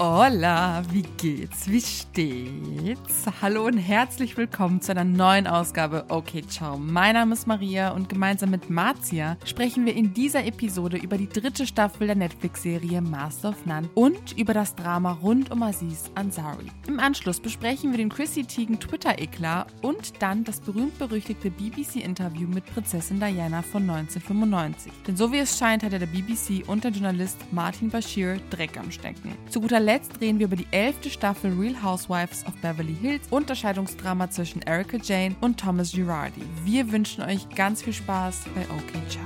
Hola, wie geht's? Wie steht's? Hallo und herzlich willkommen zu einer neuen Ausgabe Okay Ciao. Mein Name ist Maria und gemeinsam mit Marzia sprechen wir in dieser Episode über die dritte Staffel der Netflix-Serie Master of None und über das Drama rund um Aziz Ansari. Im Anschluss besprechen wir den Chrissy Teigen Twitter-Eklat und dann das berühmt-berüchtigte BBC-Interview mit Prinzessin Diana von 1995. Denn so wie es scheint, hatte der BBC und der Journalist Martin Bashir Dreck am Stecken. Zu guter Letzt reden wir über die elfte Staffel Real Housewives of Beverly Hills und das Scheidungsdrama zwischen Erika Jane und Thomas Girardi. Wir wünschen euch ganz viel Spaß bei OK Ciao.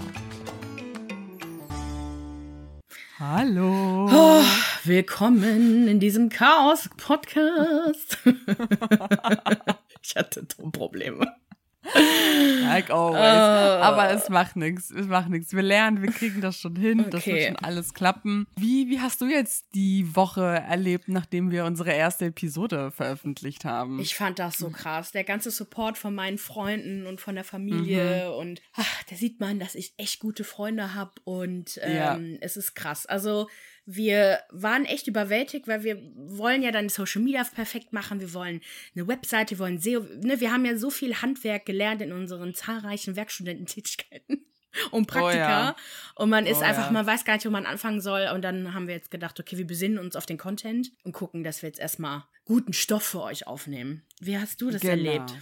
Hallo. Oh, willkommen in diesem Chaos-Podcast. ich hatte Tonprobleme. Like always. Uh, Aber es macht nichts. Es macht nichts. Wir lernen, wir kriegen das schon hin. Okay. Das wird schon alles klappen. Wie, wie hast du jetzt die Woche erlebt, nachdem wir unsere erste Episode veröffentlicht haben? Ich fand das so krass. Der ganze Support von meinen Freunden und von der Familie. Mhm. Und ach, da sieht man, dass ich echt gute Freunde habe. Und ähm, ja. es ist krass. Also wir waren echt überwältigt, weil wir wollen ja dann Social Media perfekt machen. Wir wollen eine Webseite, wir wollen SEO. Ne, wir haben ja so viel Handwerk gelernt in unseren zahlreichen Werkstudententätigkeiten und Praktika. Oh ja. Und man ist oh einfach, ja. man weiß gar nicht, wo man anfangen soll. Und dann haben wir jetzt gedacht, okay, wir besinnen uns auf den Content und gucken, dass wir jetzt erstmal guten Stoff für euch aufnehmen. Wie hast du das genau. erlebt?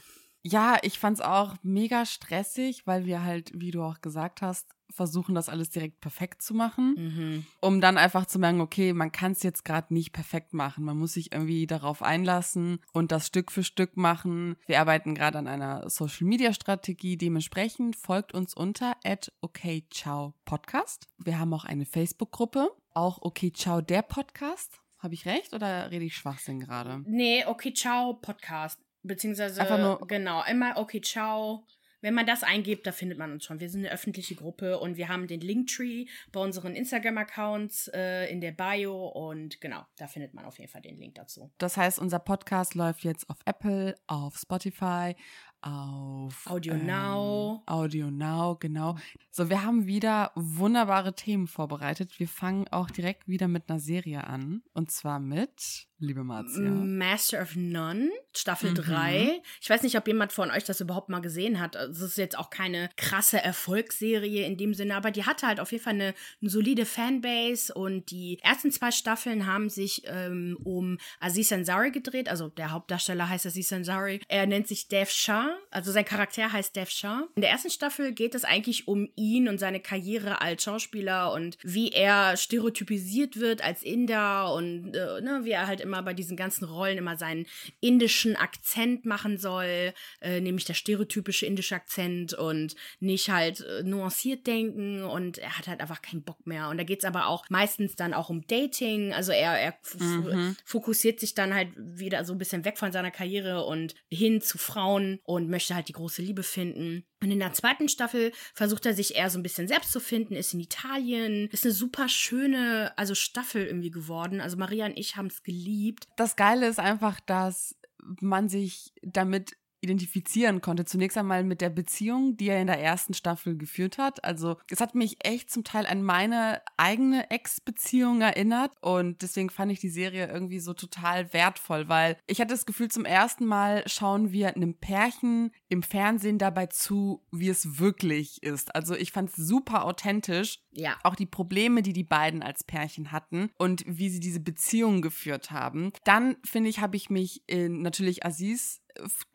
Ja, ich fand's auch mega stressig, weil wir halt, wie du auch gesagt hast, versuchen, das alles direkt perfekt zu machen, mhm. um dann einfach zu merken, okay, man kann es jetzt gerade nicht perfekt machen. Man muss sich irgendwie darauf einlassen und das Stück für Stück machen. Wir arbeiten gerade an einer Social-Media-Strategie. Dementsprechend folgt uns unter at okay ciao podcast. Wir haben auch eine Facebook-Gruppe, auch okay ciao der Podcast. Habe ich recht oder rede ich Schwachsinn gerade? Nee, okay ciao Podcast. Beziehungsweise, Einfach nur, genau, immer okay ciao wenn man das eingibt, da findet man uns schon. Wir sind eine öffentliche Gruppe und wir haben den Linktree bei unseren Instagram-Accounts äh, in der Bio und genau, da findet man auf jeden Fall den Link dazu. Das heißt, unser Podcast läuft jetzt auf Apple, auf Spotify, auf Audio ähm, Now. Audio Now, genau. So, wir haben wieder wunderbare Themen vorbereitet. Wir fangen auch direkt wieder mit einer Serie an. Und zwar mit liebe Marzia? Master of None, Staffel mhm. 3. Ich weiß nicht, ob jemand von euch das überhaupt mal gesehen hat. Also, es ist jetzt auch keine krasse Erfolgsserie in dem Sinne, aber die hatte halt auf jeden Fall eine, eine solide Fanbase und die ersten zwei Staffeln haben sich ähm, um Aziz Ansari gedreht. Also der Hauptdarsteller heißt Aziz Ansari. Er nennt sich Dev Shah, also sein Charakter heißt Dev Shah. In der ersten Staffel geht es eigentlich um ihn und seine Karriere als Schauspieler und wie er stereotypisiert wird als Inder und äh, ne, wie er halt immer immer bei diesen ganzen Rollen immer seinen indischen Akzent machen soll, äh, nämlich der stereotypische indische Akzent und nicht halt äh, nuanciert denken und er hat halt einfach keinen Bock mehr. Und da geht es aber auch meistens dann auch um Dating. Also er, er mhm. fokussiert sich dann halt wieder so ein bisschen weg von seiner Karriere und hin zu Frauen und möchte halt die große Liebe finden. Und in der zweiten Staffel versucht er sich eher so ein bisschen selbst zu finden, ist in Italien, ist eine super schöne, also Staffel irgendwie geworden. Also Maria und ich haben es geliebt. Das Geile ist einfach, dass man sich damit identifizieren konnte. Zunächst einmal mit der Beziehung, die er in der ersten Staffel geführt hat. Also es hat mich echt zum Teil an meine eigene Ex-Beziehung erinnert und deswegen fand ich die Serie irgendwie so total wertvoll, weil ich hatte das Gefühl, zum ersten Mal schauen wir einem Pärchen im Fernsehen dabei zu, wie es wirklich ist. Also ich fand es super authentisch. Ja. Auch die Probleme, die die beiden als Pärchen hatten und wie sie diese Beziehung geführt haben. Dann finde ich, habe ich mich in natürlich Aziz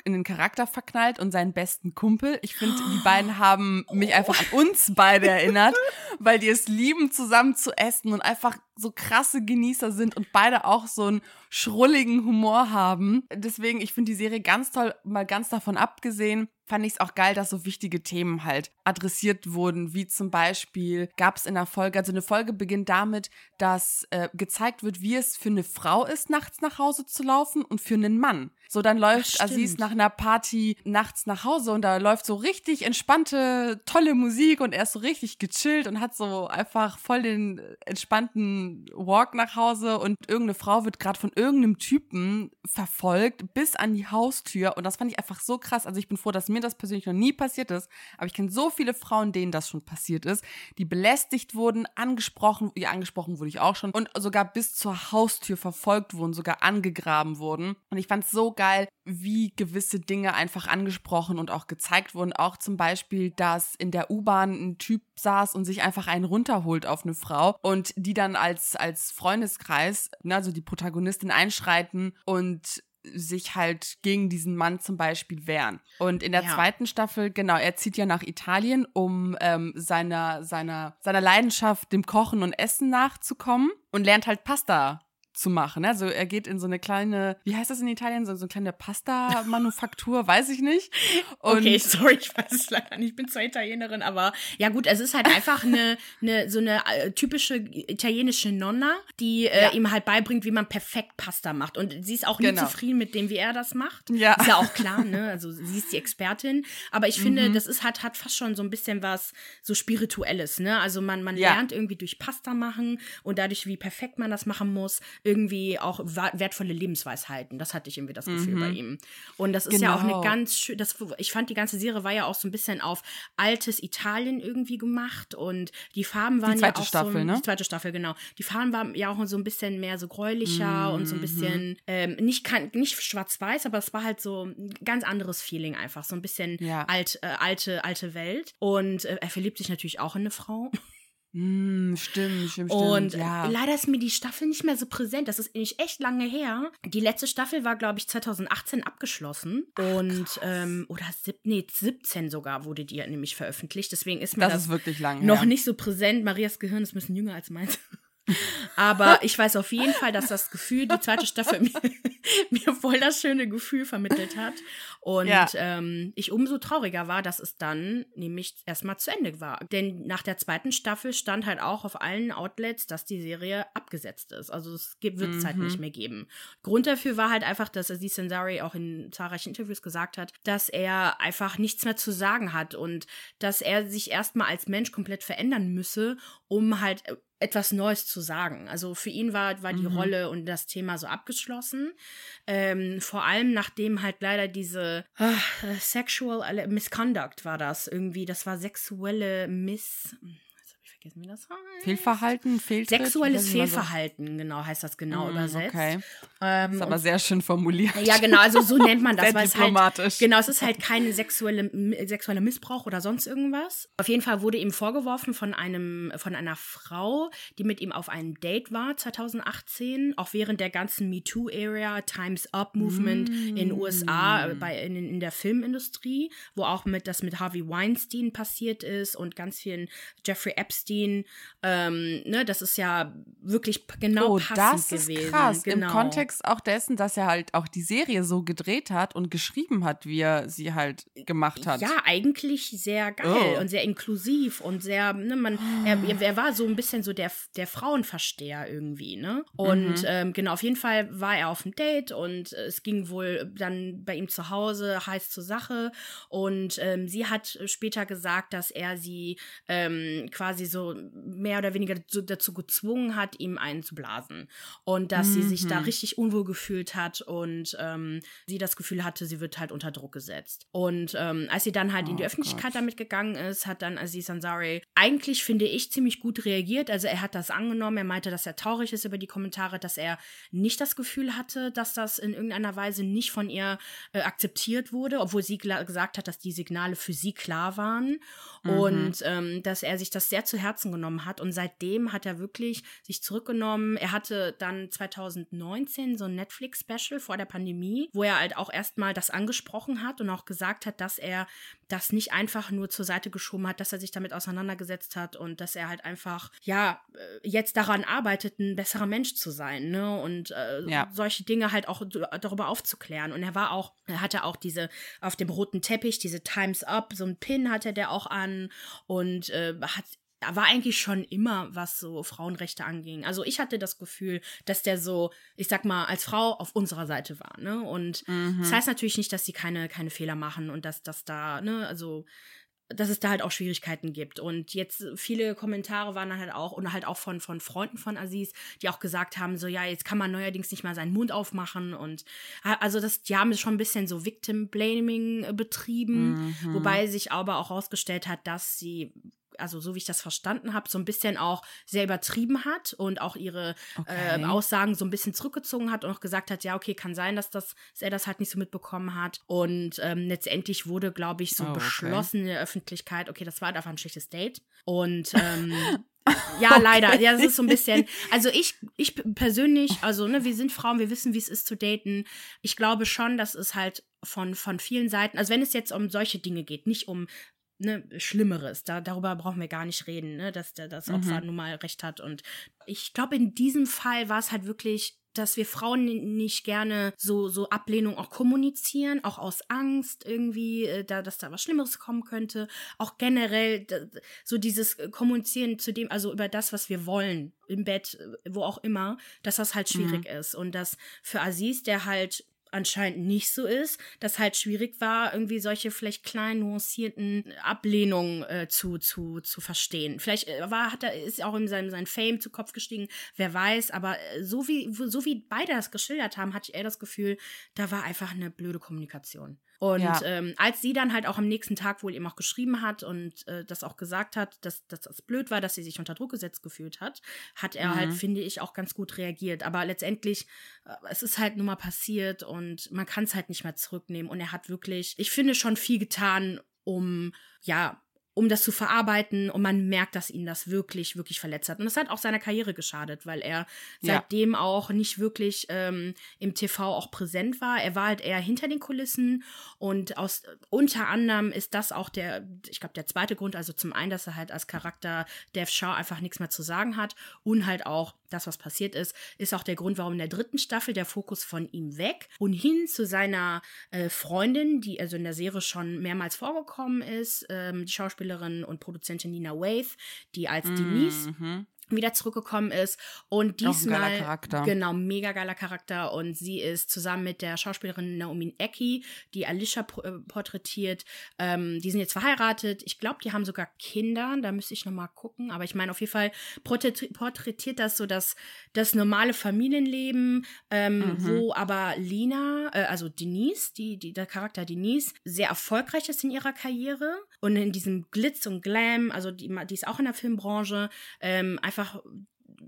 in den Charakter verknallt und seinen besten Kumpel. Ich finde, die beiden haben mich einfach an uns beide erinnert, weil die es lieben, zusammen zu essen und einfach so krasse Genießer sind und beide auch so einen schrulligen Humor haben. Deswegen, ich finde die Serie ganz toll, mal ganz davon abgesehen, fand ich es auch geil, dass so wichtige Themen halt adressiert wurden, wie zum Beispiel gab es in der Folge, also eine Folge beginnt damit, dass äh, gezeigt wird, wie es für eine Frau ist, nachts nach Hause zu laufen und für einen Mann. So, dann läuft Ach, Aziz nach einer Party nachts nach Hause und da läuft so richtig entspannte, tolle Musik und er ist so richtig gechillt und hat so einfach voll den entspannten Walk nach Hause und irgendeine Frau wird gerade von irgendeinem Typen verfolgt bis an die Haustür und das fand ich einfach so krass. Also ich bin froh, dass mir das persönlich noch nie passiert ist, aber ich kenne so viele Frauen, denen das schon passiert ist, die belästigt wurden, angesprochen, ja, angesprochen wurde ich auch schon und sogar bis zur Haustür verfolgt wurden, sogar angegraben wurden. Und ich fand es so geil, wie gewisse Dinge einfach angesprochen und auch gezeigt wurden. Auch zum Beispiel, dass in der U-Bahn ein Typ saß und sich einfach einen runterholt auf eine Frau und die dann als, als Freundeskreis, ne, also die Protagonistin einschreiten und sich halt gegen diesen Mann zum Beispiel wehren. Und in der ja. zweiten Staffel, genau, er zieht ja nach Italien, um ähm, seiner, seiner, seiner Leidenschaft, dem Kochen und Essen nachzukommen und lernt halt Pasta zu machen. Also er geht in so eine kleine, wie heißt das in Italien, so, so eine kleine Pasta-Manufaktur, weiß ich nicht. Und okay, sorry, ich weiß es leider nicht, ich bin zwar Italienerin, aber ja gut, es ist halt einfach eine, eine so eine äh, typische italienische Nonna, die äh, ja. ihm halt beibringt, wie man perfekt Pasta macht. Und sie ist auch genau. nie zufrieden mit dem, wie er das macht. Ja. Ist ja auch klar, ne? Also sie ist die Expertin. Aber ich finde, mhm. das ist halt, hat fast schon so ein bisschen was so Spirituelles, ne? Also man, man ja. lernt irgendwie durch Pasta machen und dadurch, wie perfekt man das machen muss, irgendwie auch wertvolle Lebensweisheiten. Das hatte ich irgendwie das Gefühl mhm. bei ihm. Und das ist genau. ja auch eine genau. ganz schön, das, ich fand die ganze Serie war ja auch so ein bisschen auf altes Italien irgendwie gemacht und die Farben waren die zweite ja auch Staffel, so, ne? Die zweite Staffel, genau. Die Farben waren ja auch so ein bisschen mehr so gräulicher mhm. und so ein bisschen, mhm. ähm, nicht, nicht schwarz-weiß, aber es war halt so ein ganz anderes Feeling einfach. So ein bisschen ja. alt, äh, alte, alte Welt. Und äh, er verliebt sich natürlich auch in eine Frau. Mm, stimmt, stimmt, stimmt. Und ja. leider ist mir die Staffel nicht mehr so präsent. Das ist nicht echt lange her. Die letzte Staffel war, glaube ich, 2018 abgeschlossen. Ach, und, ähm, oder sieb, nee, 17 sogar wurde die nämlich veröffentlicht. Deswegen ist mir das, das ist wirklich lang noch her. nicht so präsent. Marias Gehirn ist ein bisschen jünger als meins. Aber ich weiß auf jeden Fall, dass das Gefühl, die zweite Staffel mir, mir voll das schöne Gefühl vermittelt hat. Und ja. ähm, ich umso trauriger war, dass es dann nämlich erstmal zu Ende war. Denn nach der zweiten Staffel stand halt auch auf allen Outlets, dass die Serie abgesetzt ist. Also es wird es mhm. halt nicht mehr geben. Grund dafür war halt einfach, dass Aziz Ansari auch in zahlreichen Interviews gesagt hat, dass er einfach nichts mehr zu sagen hat und dass er sich erstmal als Mensch komplett verändern müsse, um halt äh, etwas Neues zu sagen. Also für ihn war, war die mhm. Rolle und das Thema so abgeschlossen. Ähm, vor allem nachdem halt leider diese uh, Sexual Misconduct war das irgendwie, das war sexuelle Miss vergessen, wie das heißt. Fehlverhalten, Fehltritt? Sexuelles Fehlverhalten, genau, heißt das genau mm, übersetzt. Okay. Ähm, ist aber sehr schön formuliert. Ja, genau, also so nennt man das. sehr weil diplomatisch. Halt, genau, es ist halt kein sexuelle, sexueller Missbrauch oder sonst irgendwas. Auf jeden Fall wurde ihm vorgeworfen von einem, von einer Frau, die mit ihm auf einem Date war 2018, auch während der ganzen MeToo-Area, Times Up Movement mm. in den USA, äh, bei, in, in der Filmindustrie, wo auch mit das mit Harvey Weinstein passiert ist und ganz vielen Jeffrey Epstein Epstein. Ähm, ne, das ist ja wirklich genau oh, passend das ist gewesen. Krass. Genau. Im Kontext auch dessen, dass er halt auch die Serie so gedreht hat und geschrieben hat, wie er sie halt gemacht hat. Ja, eigentlich sehr geil oh. und sehr inklusiv und sehr, ne, man, er, er, war so ein bisschen so der, der Frauenversteher irgendwie, ne? Und mhm. ähm, genau, auf jeden Fall war er auf dem Date und es ging wohl dann bei ihm zu Hause heiß zur Sache und ähm, sie hat später gesagt, dass er sie ähm, quasi so mehr oder weniger dazu gezwungen hat, ihm einen zu blasen. Und dass mhm. sie sich da mhm. richtig unwohl gefühlt hat und ähm, sie das Gefühl hatte, sie wird halt unter Druck gesetzt. Und ähm, als sie dann halt oh in die oh Öffentlichkeit Gott. damit gegangen ist, hat dann Aziz Ansari eigentlich, finde ich, ziemlich gut reagiert. Also er hat das angenommen, er meinte, dass er traurig ist über die Kommentare, dass er nicht das Gefühl hatte, dass das in irgendeiner Weise nicht von ihr äh, akzeptiert wurde, obwohl sie gesagt hat, dass die Signale für sie klar waren. Mhm. Und ähm, dass er sich das sehr zu Herzen genommen hat. Und seitdem hat er wirklich sich zurückgenommen. Er hatte dann 2019 so ein Netflix-Special vor der Pandemie, wo er halt auch erstmal das angesprochen hat und auch gesagt hat, dass er das nicht einfach nur zur Seite geschoben hat, dass er sich damit auseinandergesetzt hat und dass er halt einfach, ja, äh, jetzt daran arbeitet, ein besserer Mensch zu sein, ne? Und äh, ja. solche Dinge halt auch darüber aufzuklären. Und er war auch, er hatte auch diese auf dem roten Teppich, diese Times Up, so ein Pin hatte der auch an und äh, hat war eigentlich schon immer, was so Frauenrechte anging. Also ich hatte das Gefühl, dass der so, ich sag mal, als Frau auf unserer Seite war, ne? Und mhm. das heißt natürlich nicht, dass sie keine, keine Fehler machen und dass das da, ne, also dass es da halt auch Schwierigkeiten gibt. Und jetzt viele Kommentare waren dann halt auch, und halt auch von, von Freunden von Aziz, die auch gesagt haben, so, ja, jetzt kann man neuerdings nicht mal seinen Mund aufmachen. Und also das, die haben schon ein bisschen so Victim Blaming betrieben, mhm. wobei sich aber auch herausgestellt hat, dass sie also so wie ich das verstanden habe, so ein bisschen auch sehr übertrieben hat und auch ihre okay. äh, Aussagen so ein bisschen zurückgezogen hat und auch gesagt hat, ja, okay, kann sein, dass, das, dass er das halt nicht so mitbekommen hat. Und ähm, letztendlich wurde, glaube ich, so oh, beschlossen in der Öffentlichkeit, okay, das war halt einfach ein schlechtes Date. Und ähm, Ja, okay. leider. Ja, das ist so ein bisschen. Also ich, ich persönlich, also ne, wir sind Frauen, wir wissen, wie es ist zu daten. Ich glaube schon, dass es halt von, von vielen Seiten, also wenn es jetzt um solche Dinge geht, nicht um ne, Schlimmeres. Da, darüber brauchen wir gar nicht reden, ne, dass der, das Opfer mhm. nun mal recht hat. Und ich glaube, in diesem Fall war es halt wirklich dass wir Frauen nicht gerne so, so Ablehnung auch kommunizieren, auch aus Angst irgendwie, äh, da, dass da was Schlimmeres kommen könnte. Auch generell so dieses äh, Kommunizieren zu dem, also über das, was wir wollen, im Bett, äh, wo auch immer, dass das halt schwierig mhm. ist. Und dass für Aziz, der halt anscheinend nicht so ist, dass halt schwierig war, irgendwie solche vielleicht kleinen nuancierten Ablehnungen äh, zu, zu, zu verstehen. Vielleicht äh, war, hat er, ist auch in seinem, seinem Fame zu Kopf gestiegen, wer weiß, aber äh, so wie, so wie beide das geschildert haben, hatte er das Gefühl, da war einfach eine blöde Kommunikation. Und ja. ähm, als sie dann halt auch am nächsten Tag wohl eben auch geschrieben hat und äh, das auch gesagt hat, dass, dass das blöd war, dass sie sich unter Druck gesetzt gefühlt hat, hat er halt, mhm. halt, finde ich, auch ganz gut reagiert. Aber letztendlich, äh, es ist halt nun mal passiert und man kann es halt nicht mehr zurücknehmen. Und er hat wirklich, ich finde, schon viel getan, um ja um das zu verarbeiten und man merkt, dass ihn das wirklich, wirklich verletzt hat. Und das hat auch seiner Karriere geschadet, weil er seitdem ja. auch nicht wirklich ähm, im TV auch präsent war. Er war halt eher hinter den Kulissen und aus unter anderem ist das auch der, ich glaube, der zweite Grund, also zum einen, dass er halt als Charakter Dev Shaw einfach nichts mehr zu sagen hat und halt auch das, was passiert ist, ist auch der Grund, warum in der dritten Staffel der Fokus von ihm weg und hin zu seiner äh, Freundin, die also in der Serie schon mehrmals vorgekommen ist, ähm, die Schauspielerin und Produzentin Nina Waith, die als mm Denise wieder zurückgekommen ist und diesmal genau mega geiler Charakter und sie ist zusammen mit der Schauspielerin Naomi Ecki, die Alicia äh, porträtiert, ähm, die sind jetzt verheiratet. Ich glaube, die haben sogar Kinder. Da müsste ich noch mal gucken. Aber ich meine auf jeden Fall porträtiert das so das das normale Familienleben, ähm, mhm. wo aber Lina, äh, also Denise, die, die der Charakter Denise sehr erfolgreich ist in ihrer Karriere und in diesem Glitz und Glam, also die, die ist auch in der Filmbranche, ähm, einfach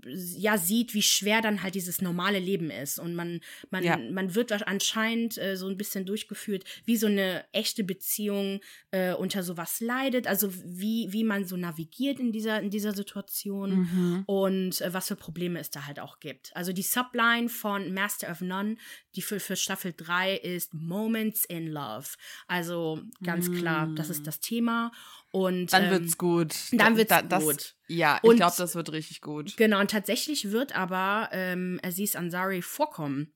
ja sieht, wie schwer dann halt dieses normale Leben ist. Und man, man, ja. man wird anscheinend äh, so ein bisschen durchgeführt, wie so eine echte Beziehung äh, unter sowas leidet, also wie, wie man so navigiert in dieser, in dieser Situation mhm. und äh, was für Probleme es da halt auch gibt. Also die Subline von Master of None, die für, für Staffel 3 ist Moments in Love. Also ganz mhm. klar, das ist mm. das Thema. Und dann ähm, wird's gut. Dann wird's da, das, gut. Ja, ich glaube, das wird richtig gut. Genau, und tatsächlich wird aber ähm, Aziz Ansari vorkommen.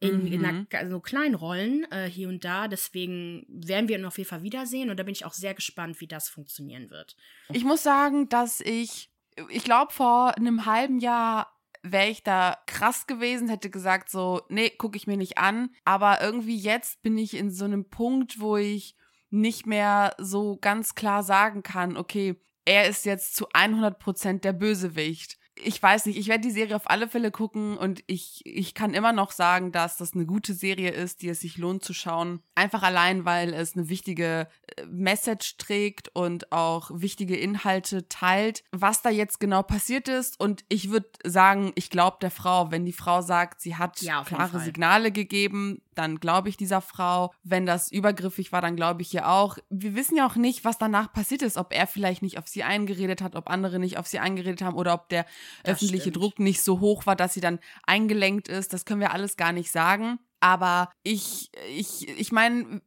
In, mhm. in einer, also kleinen Rollen äh, hier und da. Deswegen werden wir ihn auf jeden Fall wiedersehen. Und da bin ich auch sehr gespannt, wie das funktionieren wird. Ich muss sagen, dass ich, ich glaube, vor einem halben Jahr wäre ich da krass gewesen, hätte gesagt so, nee, gucke ich mir nicht an. Aber irgendwie jetzt bin ich in so einem Punkt, wo ich nicht mehr so ganz klar sagen kann, okay, er ist jetzt zu 100 Prozent der Bösewicht ich weiß nicht, ich werde die Serie auf alle Fälle gucken und ich, ich kann immer noch sagen, dass das eine gute Serie ist, die es sich lohnt zu schauen. Einfach allein, weil es eine wichtige äh, Message trägt und auch wichtige Inhalte teilt. Was da jetzt genau passiert ist und ich würde sagen, ich glaube der Frau, wenn die Frau sagt, sie hat ja, klare Signale gegeben, dann glaube ich dieser Frau. Wenn das übergriffig war, dann glaube ich ihr auch. Wir wissen ja auch nicht, was danach passiert ist, ob er vielleicht nicht auf sie eingeredet hat, ob andere nicht auf sie eingeredet haben oder ob der das öffentliche stimmt. Druck nicht so hoch war, dass sie dann eingelenkt ist. Das können wir alles gar nicht sagen. Aber ich, ich, ich meine,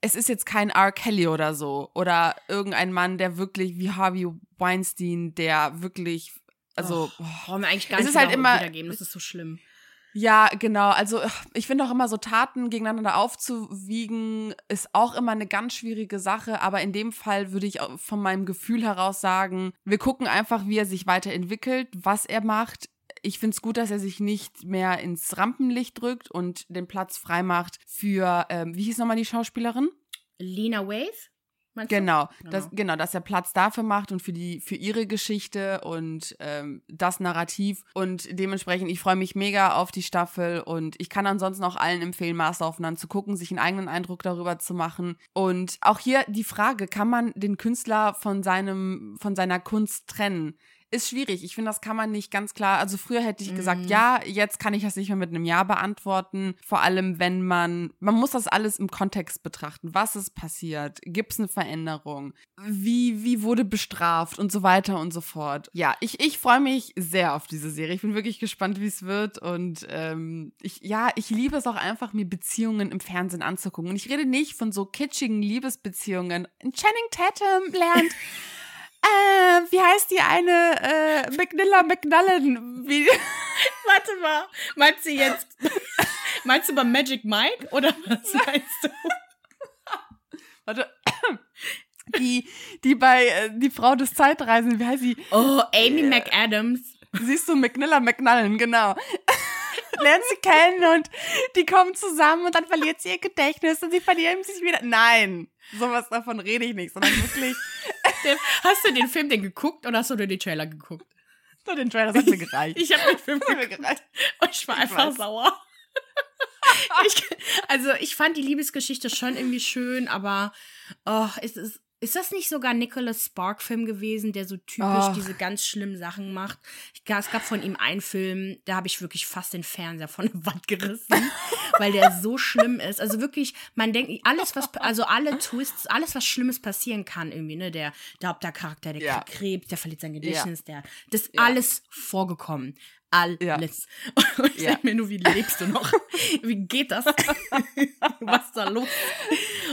es ist jetzt kein R. Kelly oder so. Oder irgendein Mann, der wirklich wie Harvey Weinstein, der wirklich, also. Oh, brauchen wir eigentlich gar nicht es ist halt immer, wiedergeben, das ist so schlimm. Ja, genau. Also ich finde auch immer so Taten gegeneinander aufzuwiegen, ist auch immer eine ganz schwierige Sache. Aber in dem Fall würde ich von meinem Gefühl heraus sagen, wir gucken einfach, wie er sich weiterentwickelt, was er macht. Ich finde es gut, dass er sich nicht mehr ins Rampenlicht drückt und den Platz frei macht für, ähm, wie hieß nochmal die Schauspielerin? Lena Waith. Meinst du? Genau, Genau. Das, genau, dass er Platz dafür macht und für die, für ihre Geschichte und ähm, das Narrativ. Und dementsprechend, ich freue mich mega auf die Staffel und ich kann ansonsten auch allen empfehlen, Master zu gucken, sich einen eigenen Eindruck darüber zu machen. Und auch hier die Frage, kann man den Künstler von seinem, von seiner Kunst trennen? Ist schwierig. Ich finde, das kann man nicht ganz klar. Also früher hätte ich gesagt, Mhm. ja, jetzt kann ich das nicht mehr mit einem Ja beantworten. Vor allem, wenn man, man muss das alles im Kontext betrachten. Was ist passiert? Gibt es eine Veränderung? Wie, wie wurde bestraft und so weiter und so fort. Ja, ich, ich freue mich sehr auf diese Serie. Ich bin wirklich gespannt, wie es wird. Und ähm, ich, ja, ich liebe es auch einfach, mir Beziehungen im Fernsehen anzugucken. Und ich rede nicht von so kitschigen Liebesbeziehungen. Channing Tatum lernt. Äh, wie heißt die eine? Äh, McNilla McNullen. Wie, Warte mal, meinst du jetzt, meinst du bei Magic Mike oder was meinst du? warte. Die, die bei äh, die Frau des Zeitreisenden, wie heißt sie? Oh, Amy McAdams. Siehst du, McNilla McNullen, genau. Lernt sie kennen und die kommen zusammen und dann verliert sie ihr Gedächtnis und sie verlieren sich wieder. Nein, sowas davon rede ich nicht, sondern wirklich Der- Hast du den Film denn geguckt oder hast du nur den Trailer geguckt? nur den Trailer, das hat mir gereicht. Ich habe den Film geguckt gereicht. und ich war Ich einfach weiß. sauer. ich, also ich fand die Liebesgeschichte schon irgendwie schön, aber oh, ist, ist, ist das nicht sogar Nicholas Spark-Film gewesen, der so typisch Ach. diese ganz schlimmen Sachen macht? Ich, es gab von ihm einen Film, da habe ich wirklich fast den Fernseher von der Wand gerissen, weil der so schlimm ist. Also wirklich, man denkt, alles, was, also alle Twists, alles, was Schlimmes passieren kann, irgendwie, ne? Der, der Hauptcharakter, der Ja. kriegt Krebs, der verliert sein Gedächtnis, der, das ist Ja. alles vorgekommen. Alles. Und ich Ja. denke mir nur, wie lebst du noch? wie geht das? Was ist da los?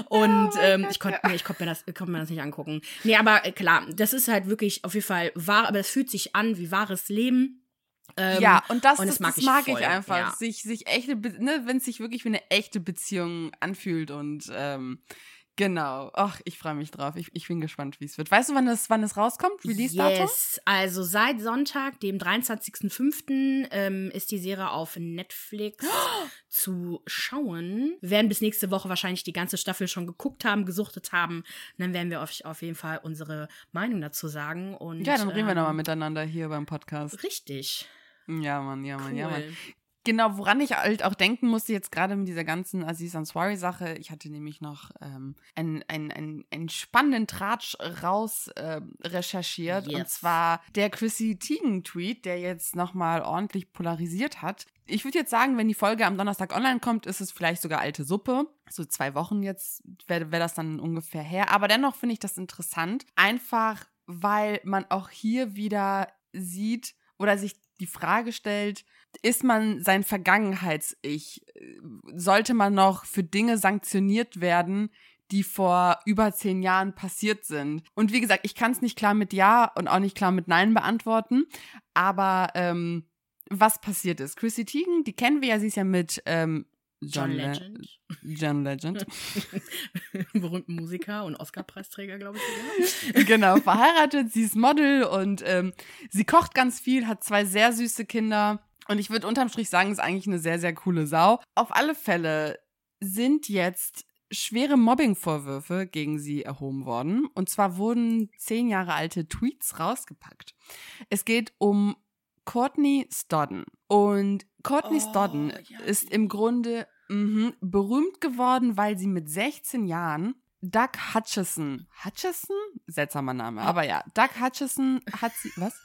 Und ähm, ich konnte mir, ich konnte mir, das- ich konnte mir das nicht angucken. Nee, aber äh, klar, das ist halt wirklich auf jeden Fall wahr, aber es fühlt sich an wie wahres Leben. Ähm, ja, und das, und das, das mag das ich mag ich, einfach. ja. Sich, sich echte, ne, wenn es sich wirklich wie eine echte Beziehung anfühlt und ähm, genau. Ach, ich freue mich drauf. Ich, ich bin gespannt, wie es wird. Weißt du, wann es, wann es rauskommt? Release-Datum? Yes, also seit Sonntag, dem 23.05., ähm, ist die Serie auf Netflix zu schauen. Wir werden bis nächste Woche wahrscheinlich die ganze Staffel schon geguckt haben, gesuchtet haben. Und dann werden wir euch auf jeden Fall unsere Meinung dazu sagen. Und, Ja, dann reden wir ähm, nochmal miteinander hier beim Podcast. Richtig. Ja, Mann, ja, Mann, Cool. ja, Mann. Genau, woran ich halt auch denken musste, jetzt gerade mit dieser ganzen Aziz Ansari-Sache, ich hatte nämlich noch ähm, einen, einen, einen, einen spannenden Tratsch raus äh, recherchiert. Und Yes. zwar der Chrissy Teigen-Tweet, der jetzt nochmal ordentlich polarisiert hat. Ich würde jetzt sagen, wenn die Folge am Donnerstag online kommt, ist es vielleicht sogar alte Suppe. So zwei Wochen jetzt wäre wär das dann ungefähr her. Aber dennoch finde ich das interessant. Einfach, weil man auch hier wieder sieht oder sich die Frage stellt, ist man sein Vergangenheits-Ich? Sollte man noch für Dinge sanktioniert werden, die vor über zehn Jahren passiert sind? Und wie gesagt, ich kann es nicht klar mit Ja und auch nicht klar mit Nein beantworten, aber ähm, was passiert ist. Chrissy Teigen, die kennen wir ja, sie ist ja mit ähm, John Le- Legend. John Legend. Berühmten Musiker und Oscar-Preisträger, glaube ich. genau, verheiratet, sie ist Model und ähm, sie kocht ganz viel, hat zwei sehr süße Kinder. Und ich würde unterm Strich sagen, ist eigentlich eine sehr, sehr coole Sau. Auf alle Fälle sind jetzt schwere Mobbing-Vorwürfe gegen sie erhoben worden. Und zwar wurden zehn Jahre alte Tweets rausgepackt. Es geht um Courtney Stodden. Und Courtney Oh, Stodden ja. ist im Grunde mhm, berühmt geworden, weil sie mit 16 Jahren Doug Hutchison, Hutchison? Seltsamer Name, aber ja, Doug Hutchison hat sie, was?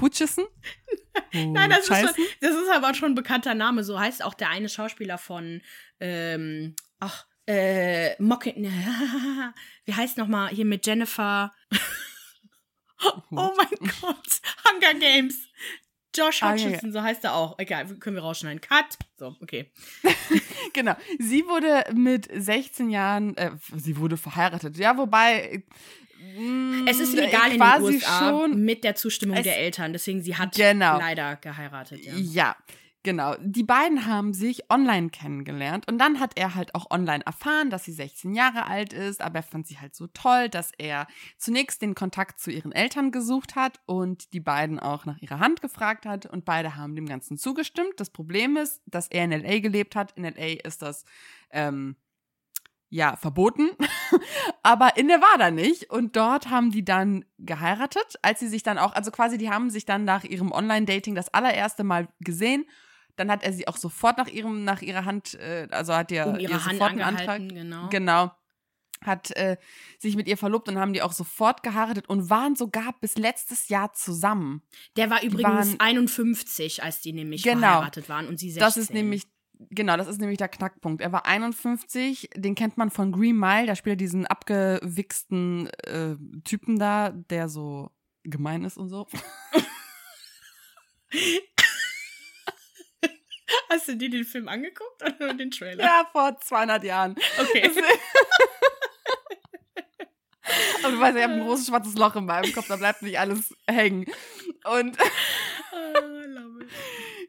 Hutchison? Nein, das ist, Hutchison? schon, das ist aber schon ein bekannter Name. So heißt auch der eine Schauspieler von, ähm, ach, äh, Mocking, wie heißt nochmal hier mit Jennifer? oh mein Gott, Hunger Games. Josh Ah, ja, so heißt er auch. Egal, können wir rausschneiden. Cut. So, okay. Genau. Sie wurde mit 16 Jahren, äh, sie wurde verheiratet. Ja, wobei. Es ist legal in den USA schon. mit der Zustimmung der Eltern. Deswegen, sie hat Genau. leider geheiratet. Ja. Ja, genau. Die beiden haben sich online kennengelernt und dann hat er halt auch online erfahren, dass sie 16 Jahre alt ist, aber er fand sie halt so toll, dass er zunächst den Kontakt zu ihren Eltern gesucht hat und die beiden auch nach ihrer Hand gefragt hat und beide haben dem Ganzen zugestimmt. Das Problem ist, dass er in LA gelebt hat. In LA ist das ähm, ja verboten. aber in Nevada nicht. Und dort haben die dann geheiratet, als sie sich dann auch, also quasi, die haben sich dann nach ihrem Online-Dating das allererste Mal gesehen. Dann hat er sie auch sofort nach ihrem, nach ihrer Hand, äh, also hat er um ihre ihr Hand sofort einen angehalten, Antrag. genau. Genau. Hat äh, sich mit ihr verlobt und haben die auch sofort geheiratet und waren sogar bis letztes Jahr zusammen. Der war übrigens waren- 51, als die nämlich Genau. verheiratet waren und sie 16. Das ist nämlich, genau, das ist nämlich der Knackpunkt. Er war 51, den kennt man von Green Mile, da spielt er diesen abgewichsten äh, Typen da, der so gemein ist und so. Hast du dir den Film angeguckt oder nur den Trailer? Ja, vor 200 Jahren. Okay. Aber du weißt, ich habe ein großes schwarzes Loch in meinem Kopf, da bleibt nicht alles hängen. Und Ah, love it.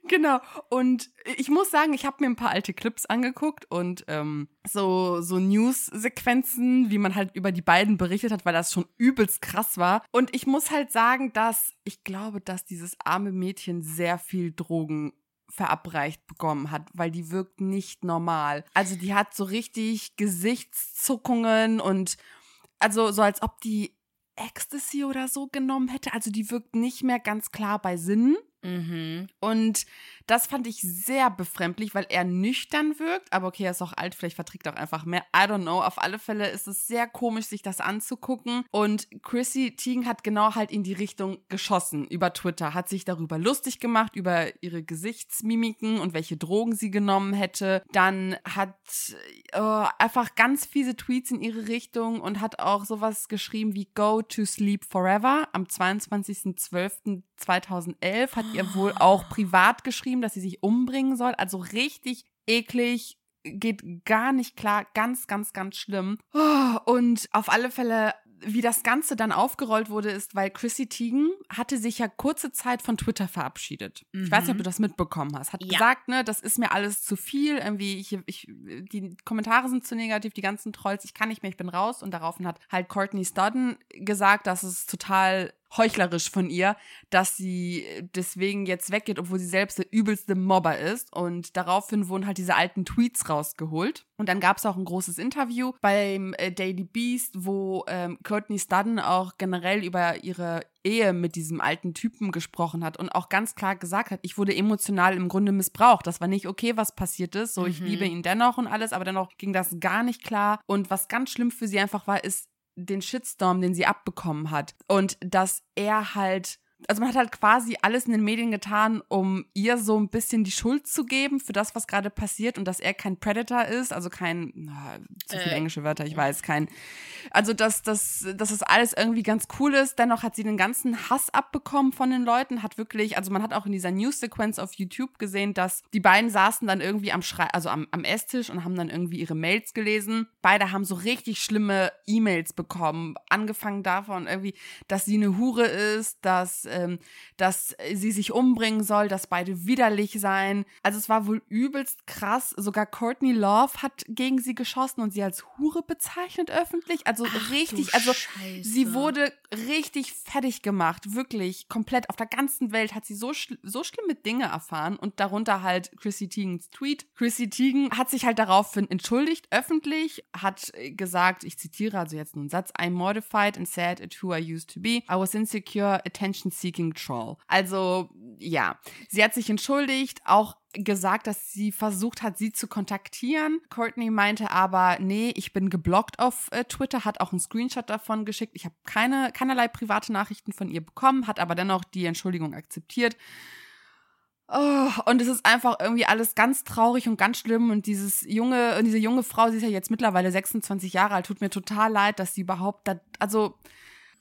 Genau. Und ich muss sagen, ich habe mir ein paar alte Clips angeguckt und ähm, so, so News-Sequenzen, wie man halt über die beiden berichtet hat, weil das schon übelst krass war. Und ich muss halt sagen, dass ich glaube, dass dieses arme Mädchen sehr viel Drogen verabreicht bekommen hat, weil die wirkt nicht normal. Also die hat so richtig Gesichtszuckungen und also so als ob die Ecstasy oder so genommen hätte. Also die wirkt nicht mehr ganz klar bei Sinnen. Mhm. Und das fand ich sehr befremdlich, weil er nüchtern wirkt. Aber okay, er ist auch alt, vielleicht verträgt er auch einfach mehr. I don't know. Auf alle Fälle ist es sehr komisch, sich das anzugucken. Und Chrissy Teigen hat genau halt in die Richtung geschossen über Twitter, hat sich darüber lustig gemacht, über ihre Gesichtsmimiken und welche Drogen sie genommen hätte. Dann hat äh, einfach ganz fiese Tweets in ihre Richtung und hat auch sowas geschrieben wie Go to Sleep Forever am 22.12.2011 hat ihr wohl auch privat geschrieben, dass sie sich umbringen soll. Also richtig eklig, geht gar nicht klar, ganz, ganz, ganz schlimm. Oh, Und auf alle Fälle, wie das Ganze dann aufgerollt wurde, ist, weil Chrissy Teigen hatte sich ja kurze Zeit von Twitter verabschiedet. Ich weiß nicht, ob du das mitbekommen hast. Hat Ja. gesagt, ne, das ist mir alles zu viel. Irgendwie, ich, ich, die Kommentare sind zu negativ, die ganzen Trolls, ich kann nicht mehr, ich bin raus. Und daraufhin hat halt Courtney Stodden gesagt, dass es total heuchlerisch von ihr, dass sie deswegen jetzt weggeht, obwohl sie selbst der übelste Mobber ist. Und daraufhin wurden halt diese alten Tweets rausgeholt. Und dann gab es auch ein großes Interview beim äh, Daily Beast, wo ähm, Courtney Stodden auch generell über ihre Ehe mit diesem alten Typen gesprochen hat und auch ganz klar gesagt hat, ich wurde emotional im Grunde missbraucht. Das war nicht okay, was passiert ist. So, ich Mhm. liebe ihn dennoch und alles, aber dennoch ging das gar nicht klar. Und was ganz schlimm für sie einfach war, ist den Shitstorm, den sie abbekommen hat. Und dass er halt, also man hat halt quasi alles in den Medien getan, um ihr so ein bisschen die Schuld zu geben für das, was gerade passiert und dass er kein Predator ist, also kein, na, zu viele Äh, englische Wörter, ich weiß, kein, also dass, dass, dass das alles irgendwie ganz cool ist. Dennoch hat sie den ganzen Hass abbekommen von den Leuten, hat wirklich, also man hat auch in dieser News-Sequenz auf YouTube gesehen, dass die beiden saßen dann irgendwie am Schrei, also am, am Esstisch und haben dann irgendwie ihre Mails gelesen. Beide haben so richtig schlimme E-Mails bekommen, angefangen davon irgendwie, dass sie eine Hure ist, dass, ähm, dass sie sich umbringen soll, dass beide widerlich seien. Also es war wohl übelst krass. Sogar Courtney Love hat gegen sie geschossen und sie als Hure bezeichnet öffentlich. Also Ach, richtig, also Scheiße. Sie wurde richtig fertig gemacht, wirklich komplett auf der ganzen Welt hat sie so, schl so schlimme Dinge erfahren und darunter halt Chrissy Teigens Tweet. Chrissy Teigen hat sich halt daraufhin entschuldigt, öffentlich, hat äh, gesagt, ich zitiere also jetzt nur einen Satz, I'm mortified and sad at who I used to be. I was insecure, attention-seeking troll. Also, ja, sie hat sich entschuldigt, auch gesagt, dass sie versucht hat, sie zu kontaktieren. Courtney meinte aber, nee, ich bin geblockt auf äh, Twitter, hat auch einen Screenshot davon geschickt. Ich habe keine, keinerlei private Nachrichten von ihr bekommen, hat aber dennoch die Entschuldigung akzeptiert. Oh, und es ist einfach irgendwie alles ganz traurig und ganz schlimm. Und dieses junge, diese junge Frau, sie ist ja jetzt mittlerweile 26 Jahre alt, tut mir total leid, dass sie überhaupt da, also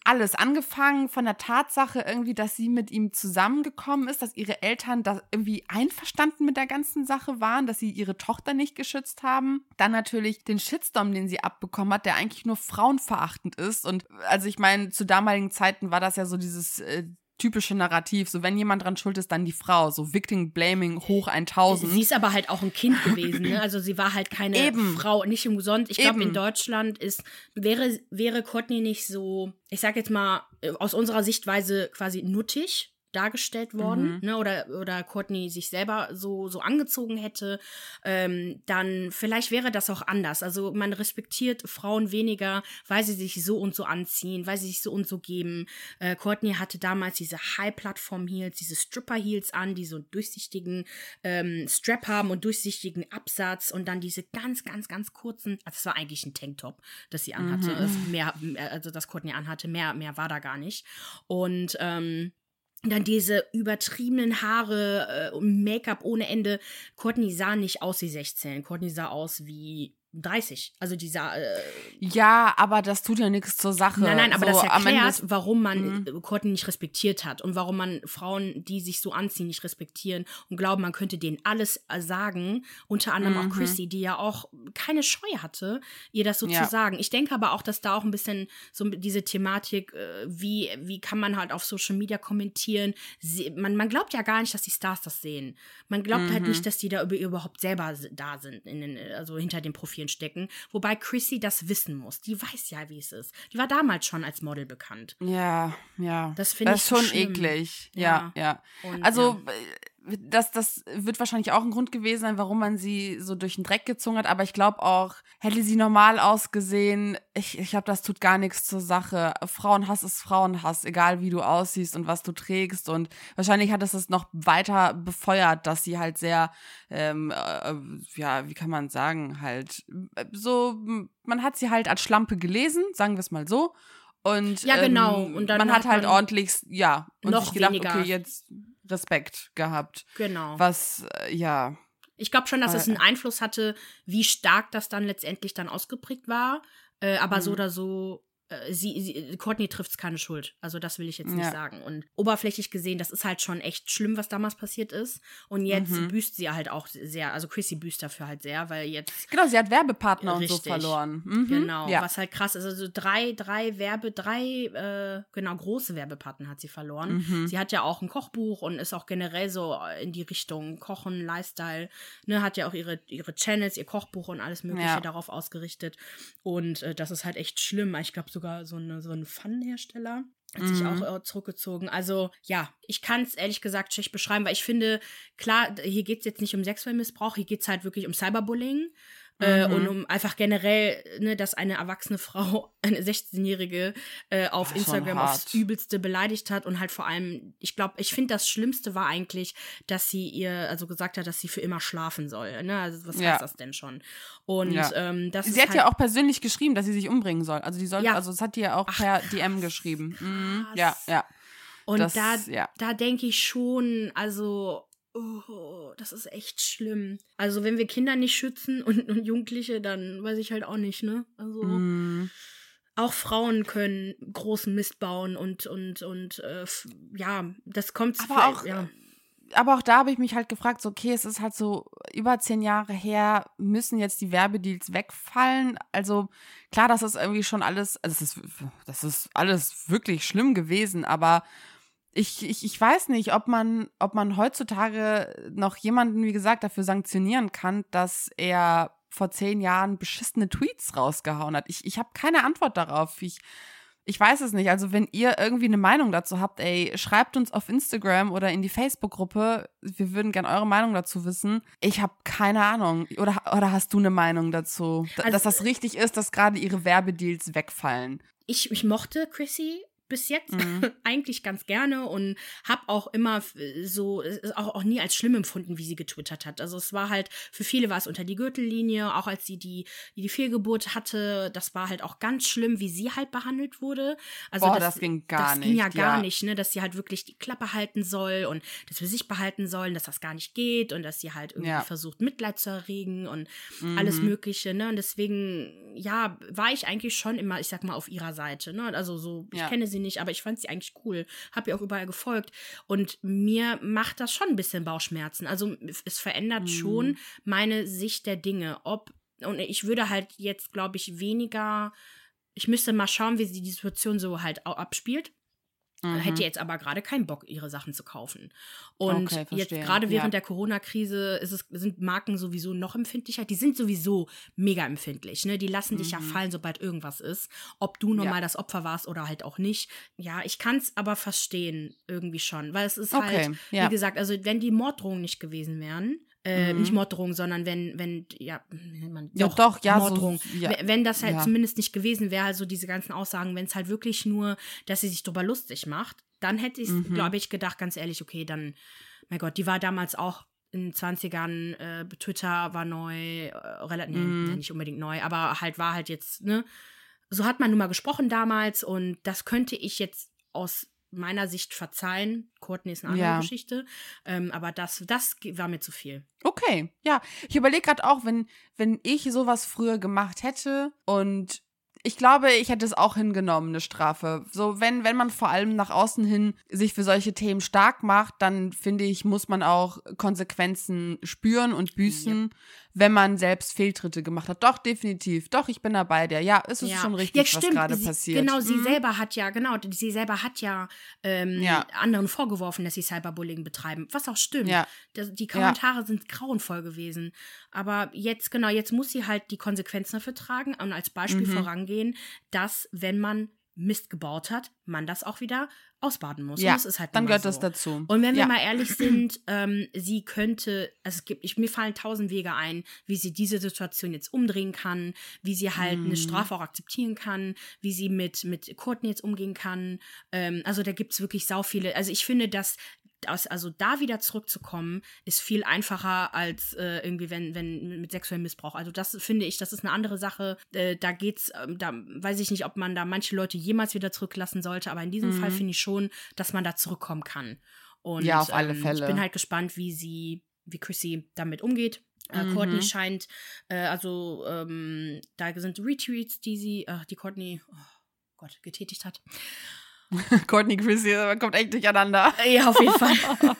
alles angefangen von der Tatsache irgendwie, dass sie mit ihm zusammengekommen ist, dass ihre Eltern da irgendwie einverstanden mit der ganzen Sache waren, dass sie ihre Tochter nicht geschützt haben. Dann natürlich den Shitstorm, den sie abbekommen hat, der eigentlich nur frauenverachtend ist. Und also ich meine, zu damaligen Zeiten war das ja so dieses äh, typische Narrativ, so wenn jemand dran schuld ist, dann die Frau, so Victim Blaming hoch 1000. Sie ist aber halt auch ein Kind gewesen, ne? Also sie war halt keine Eben. Frau, nicht umsonst. Ich glaube, in. Deutschland ist, wäre, wäre Courtney nicht so, ich sag jetzt mal, äh, aus unserer Sichtweise quasi nuttig. Dargestellt worden, mhm. ne, oder, oder Courtney sich selber so, so angezogen hätte, ähm, dann vielleicht wäre das auch anders. Also man respektiert Frauen weniger, weil sie sich so und so anziehen, weil sie sich so und so geben. Äh, Courtney hatte damals diese High-Plattform-Heels, diese Stripper-Heels an, die so einen durchsichtigen ähm, Strap haben und durchsichtigen Absatz und dann diese ganz, ganz, ganz kurzen, also das war eigentlich ein Tanktop, das sie anhatte, mhm. also mehr, also das Courtney anhatte, mehr, mehr war da gar nicht. Und ähm, dann diese übertriebenen Haare äh, und Make-up ohne Ende. Courtney sah nicht aus wie 16. Courtney sah aus wie 30. Also dieser. Äh, ja, aber das tut ja nichts zur Sache. Nein, nein, aber so, das erklärt, warum man mhm. Courtney nicht respektiert hat und warum man Frauen, die sich so anziehen, nicht respektieren und glauben, man könnte denen alles äh, sagen. Unter anderem mhm. auch Chrissy, die ja auch keine Scheu hatte, ihr das so ja. zu sagen. Ich denke aber auch, dass da auch ein bisschen so diese Thematik, äh, wie, wie kann man halt auf Social Media kommentieren. Sie, man, man glaubt ja gar nicht, dass die Stars das sehen. Man glaubt halt mhm. halt nicht, dass die da überhaupt selber da sind, in den, also hinter den Profilen Sternchen stecken, wobei Chrissy das wissen muss. Die weiß ja, wie es ist. Die war damals schon als Model bekannt. Ja, ja. Das finde ich schon schlimm. eklig. Ja, ja. ja. Und, also ja das, das wird wahrscheinlich auch ein Grund gewesen sein, warum man sie so durch den Dreck gezogen hat. Aber ich glaube auch, hätte sie normal ausgesehen, ich, ich glaube, das tut gar nichts zur Sache. Frauenhass ist Frauenhass, egal wie du aussiehst und was du trägst. Und wahrscheinlich hat es das noch weiter befeuert, dass sie halt sehr, ähm, äh, ja, wie kann man sagen, halt so, man hat sie halt als Schlampe gelesen, sagen wir es mal so. Und ja, genau. Ähm, und dann man hat, hat halt man ordentlich, ja, und noch sich gedacht, weniger. okay, jetzt Respekt gehabt. Genau. Was, äh, ja. Ich glaube schon, dass es einen Einfluss hatte, wie stark das dann letztendlich dann ausgeprägt war. Äh, aber mhm. so oder so sie, sie, Courtney trifft keine Schuld. Also das will ich jetzt nicht ja. sagen. Und oberflächlich gesehen, das ist halt schon echt schlimm, was damals passiert ist. Und jetzt mhm. büßt sie halt auch sehr, also Chrissy büßt dafür halt sehr, weil jetzt. Genau, sie hat Werbepartner richtig, und so verloren. Mhm. Genau, ja. was halt krass ist. Also drei, drei Werbe, drei, äh, genau, große Werbepartner hat sie verloren. Mhm. Sie hat ja auch ein Kochbuch und ist auch generell so in die Richtung Kochen, Lifestyle, ne, hat ja auch ihre, ihre Channels, ihr Kochbuch und alles Mögliche ja. darauf ausgerichtet. Und äh, das ist halt echt schlimm. Ich glaube, sogar so, eine, so ein Pfannenhersteller. Hat mhm. sich auch äh, zurückgezogen. Also ja, ich kann es ehrlich gesagt schlecht beschreiben, weil ich finde, klar, hier geht es jetzt nicht um Sexualmissbrauch, hier geht es halt wirklich um Cyberbullying. Äh, mhm. und um einfach generell, ne, dass eine erwachsene Frau, eine 16-Jährige, äh, auf Ach, Instagram aufs Übelste beleidigt hat und halt vor allem, ich glaube, ich finde das Schlimmste war eigentlich, dass sie ihr, also gesagt hat, dass sie für immer schlafen soll. Ne? Also was ja. heißt das denn schon? Und ja. ähm, das Sie hat halt ja auch persönlich geschrieben, dass sie sich umbringen soll. Also die soll, ja. also das hat die ja auch Ach, per DM geschrieben. Mhm. Ja, ja. Und das, da, ja. da denke ich schon, also oh, das ist echt schlimm. Also, wenn wir Kinder nicht schützen und, und Jugendliche, dann weiß ich halt auch nicht, ne? Also. Mm. Auch Frauen können großen Mist bauen und, und, und äh, ja, das kommt aber auch, ja. aber auch da habe ich mich halt gefragt, so, okay, es ist halt so über zehn Jahre her, müssen jetzt die Werbedeals wegfallen? Also klar, das ist irgendwie schon alles, also das ist, das ist alles wirklich schlimm gewesen, aber ich, ich, ich weiß nicht, ob man, ob man heutzutage noch jemanden, wie gesagt, dafür sanktionieren kann, dass er vor zehn Jahren beschissene Tweets rausgehauen hat. Ich, ich habe keine Antwort darauf. Ich, ich weiß es nicht. Also, wenn ihr irgendwie eine Meinung dazu habt, ey, schreibt uns auf Instagram oder in die Facebook-Gruppe. Wir würden gerne eure Meinung dazu wissen. Ich habe keine Ahnung. Oder, oder hast du eine Meinung dazu? Also, dass das richtig ist, dass gerade ihre Werbedeals wegfallen? Ich, ich mochte Chrissy bis jetzt mhm. eigentlich ganz gerne und habe auch immer so auch, auch nie als schlimm empfunden, wie sie getwittert hat. Also es war halt für viele war es unter die Gürtellinie, auch als sie die die, die Fehlgeburt hatte, das war halt auch ganz schlimm, wie sie halt behandelt wurde. Also Boah, das, das ging gar das nicht. ging ja gar ja. nicht, ne, dass sie halt wirklich die Klappe halten soll und das für sich behalten sollen, dass das gar nicht geht und dass sie halt irgendwie ja. versucht Mitleid zu erregen und mhm. alles mögliche, ne? Und deswegen ja, war ich eigentlich schon immer, ich sag mal auf ihrer Seite, ne? Also so ich ja. kenne sie sie nicht, aber ich fand sie eigentlich cool. Hab ihr auch überall gefolgt. Und mir macht das schon ein bisschen Bauchschmerzen. Also es verändert mhm. schon meine Sicht der Dinge. Ob, und ich würde halt jetzt, glaube ich, weniger. Ich müsste mal schauen, wie sie die Situation so halt abspielt. Mhm. hätte jetzt aber gerade keinen Bock, ihre Sachen zu kaufen. Und Okay, jetzt gerade während Ja. der Corona-Krise sind Marken sowieso noch empfindlicher. Die sind sowieso mega empfindlich. Ne? Die lassen dich ja Mhm. fallen, sobald irgendwas ist. Ob du nun Ja. mal das Opfer warst oder halt auch nicht. Ja, ich kann es aber verstehen, irgendwie schon. Weil es ist halt, Okay, ja. wie gesagt, also wenn die Morddrohungen nicht gewesen wären, äh, Mhm. nicht Morddrohungen, sondern wenn, wenn, ja, man, Ja, doch, ja, so- Morddrohungen. ja. Wenn- das halt Ja. zumindest nicht gewesen wäre, also diese ganzen Aussagen, wenn es halt wirklich nur, dass sie sich drüber lustig macht, dann hätte ich, Mhm. glaube ich, gedacht, ganz ehrlich, okay, dann, mein Gott, die war damals auch in den 20ern, äh, Twitter war neu, äh, relativ, Mhm. nee, nicht unbedingt neu, aber halt war halt jetzt, ne, so hat man nun mal gesprochen damals und das könnte ich jetzt aus meiner Sicht verzeihen. Courtney ist eine andere Ja. Geschichte, ähm, aber das, das war mir zu viel. Okay, ja. Ich überlege gerade auch, wenn, wenn ich sowas früher gemacht hätte und ich glaube, ich hätte es auch hingenommen, eine Strafe. So, wenn, wenn man vor allem nach außen hin sich für solche Themen stark macht, dann finde ich, muss man auch Konsequenzen spüren und büßen, wenn man selbst Fehltritte gemacht hat. Doch, definitiv. Doch, ich bin dabei dir. Ja, es ist ja. schon ja, richtig, stimmt. was gerade sie, passiert. Genau, sie Mhm. selber hat ja, genau, sie selber hat ja, ähm, Ja. anderen vorgeworfen, dass sie Cyberbullying betreiben, was auch stimmt. Ja. Die Kommentare sind grauenvoll gewesen. Aber jetzt, genau, jetzt muss sie halt die Konsequenzen dafür tragen und als Beispiel Mhm. vorangehen, dass, wenn man Mist gebaut hat, man das auch wieder ausbaden muss. Ja, das ist halt dann gehört das so. dazu. Und wenn wir ja. mal ehrlich sind, ähm, sie könnte, also es gibt, ich, mir fallen tausend Wege ein, wie sie diese Situation jetzt umdrehen kann, wie sie halt Mhm. eine Strafe auch akzeptieren kann, wie sie mit, mit Courtney jetzt umgehen kann. Ähm, also da gibt es wirklich sau viele. Also ich finde, dass also da wieder zurückzukommen, ist viel einfacher als äh, irgendwie, wenn, wenn mit sexuellem Missbrauch. Also das finde ich, das ist eine andere Sache. Äh, da geht's, ähm, da weiß ich nicht, ob man da manche Leute jemals wieder zurücklassen sollte, aber in diesem Mhm. Fall finde ich schon, dass man da zurückkommen kann. Und Ja, auf alle ähm, Fälle. Ich bin halt gespannt, wie sie, wie Chrissy damit umgeht. Äh, Mhm. Courtney scheint, äh, also ähm, da sind Retweets, die sie, äh, die Courtney, oh Gott, getätigt hat. Courtney Chrissy kommt echt durcheinander. Ja, auf jeden Fall.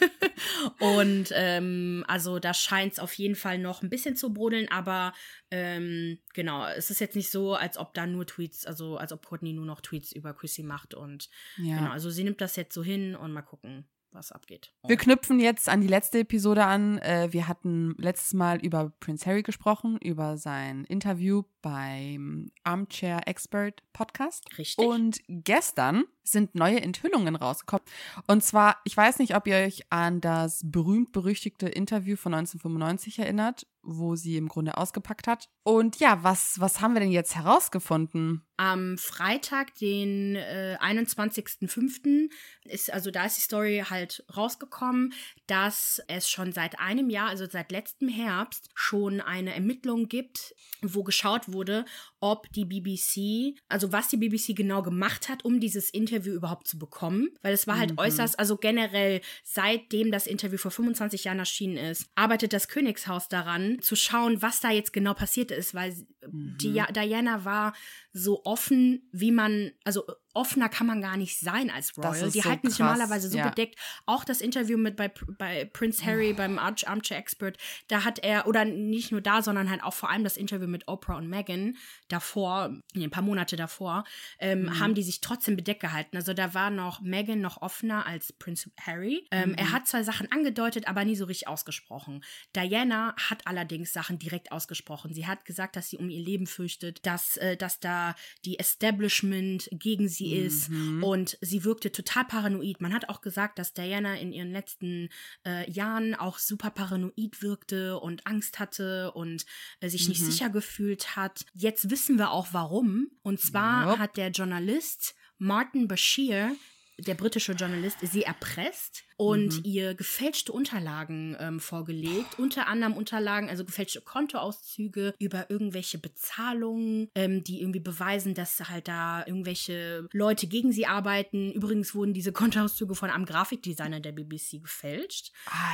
Und ähm, also da scheint es auf jeden Fall noch ein bisschen zu brodeln, aber ähm, genau, es ist jetzt nicht so, als ob da nur Tweets, also als ob Courtney nur noch Tweets über Chrissy macht und Ja. genau, also sie nimmt das jetzt so hin und mal gucken, was abgeht. Wir knüpfen jetzt an die letzte Episode an. Äh, Wir hatten letztes Mal über Prince Harry gesprochen, über sein Interview beim Armchair Expert Podcast. Richtig. Und gestern sind neue Enthüllungen rausgekommen. Und zwar, ich weiß nicht, ob ihr euch an das berühmt-berüchtigte Interview von 1995 erinnert, wo sie im Grunde ausgepackt hat. Und ja, was, was haben wir denn jetzt herausgefunden? Am Freitag, den äh, 21.05. ist, also da ist die Story halt rausgekommen, dass es schon seit einem Jahr, also seit letztem Herbst, schon eine Ermittlung gibt, wo geschaut wurde, ob die BBC, also was die BBC genau gemacht hat, um dieses Interview überhaupt zu bekommen. Weil es war halt Mhm. äußerst, also generell, seitdem das Interview vor 25 Jahren erschienen ist, arbeitet das Königshaus daran, zu schauen, was da jetzt genau passiert ist, weil Mhm. Diana war so offen, wie man, also offener kann man gar nicht sein als Royal. Die so halten sich normalerweise so ja. bedeckt. Auch das Interview mit bei, bei Prince Harry beim Arch Armchair Expert, da hat er, oder nicht nur da, sondern halt auch vor allem das Interview mit Oprah und Meghan davor, ein paar Monate davor, ähm, Mhm. haben die sich trotzdem bedeckt gehalten. Also da war noch Meghan noch offener als Prince Harry. Ähm, Er Mhm. hat zwar Sachen angedeutet, aber nie so richtig ausgesprochen. Diana hat allerdings Sachen direkt ausgesprochen. Sie hat gesagt, dass sie um ihr Leben fürchtet, dass, äh, dass da die Establishment gegen sie ist Mhm. und sie wirkte total paranoid. Man hat auch gesagt, dass Diana in ihren letzten äh, Jahren auch super paranoid wirkte und Angst hatte und äh, sich nicht Mhm. sicher gefühlt hat. Jetzt wissen wir auch warum. Und zwar Jupp. hat der Journalist Martin Bashir der britische Journalist sie erpresst und Mhm. ihr gefälschte Unterlagen ähm, vorgelegt. Unter anderem Unterlagen, also gefälschte Kontoauszüge über irgendwelche Bezahlungen, ähm, die irgendwie beweisen, dass halt da irgendwelche Leute gegen sie arbeiten. Übrigens wurden diese Kontoauszüge von einem Grafikdesigner der BBC gefälscht.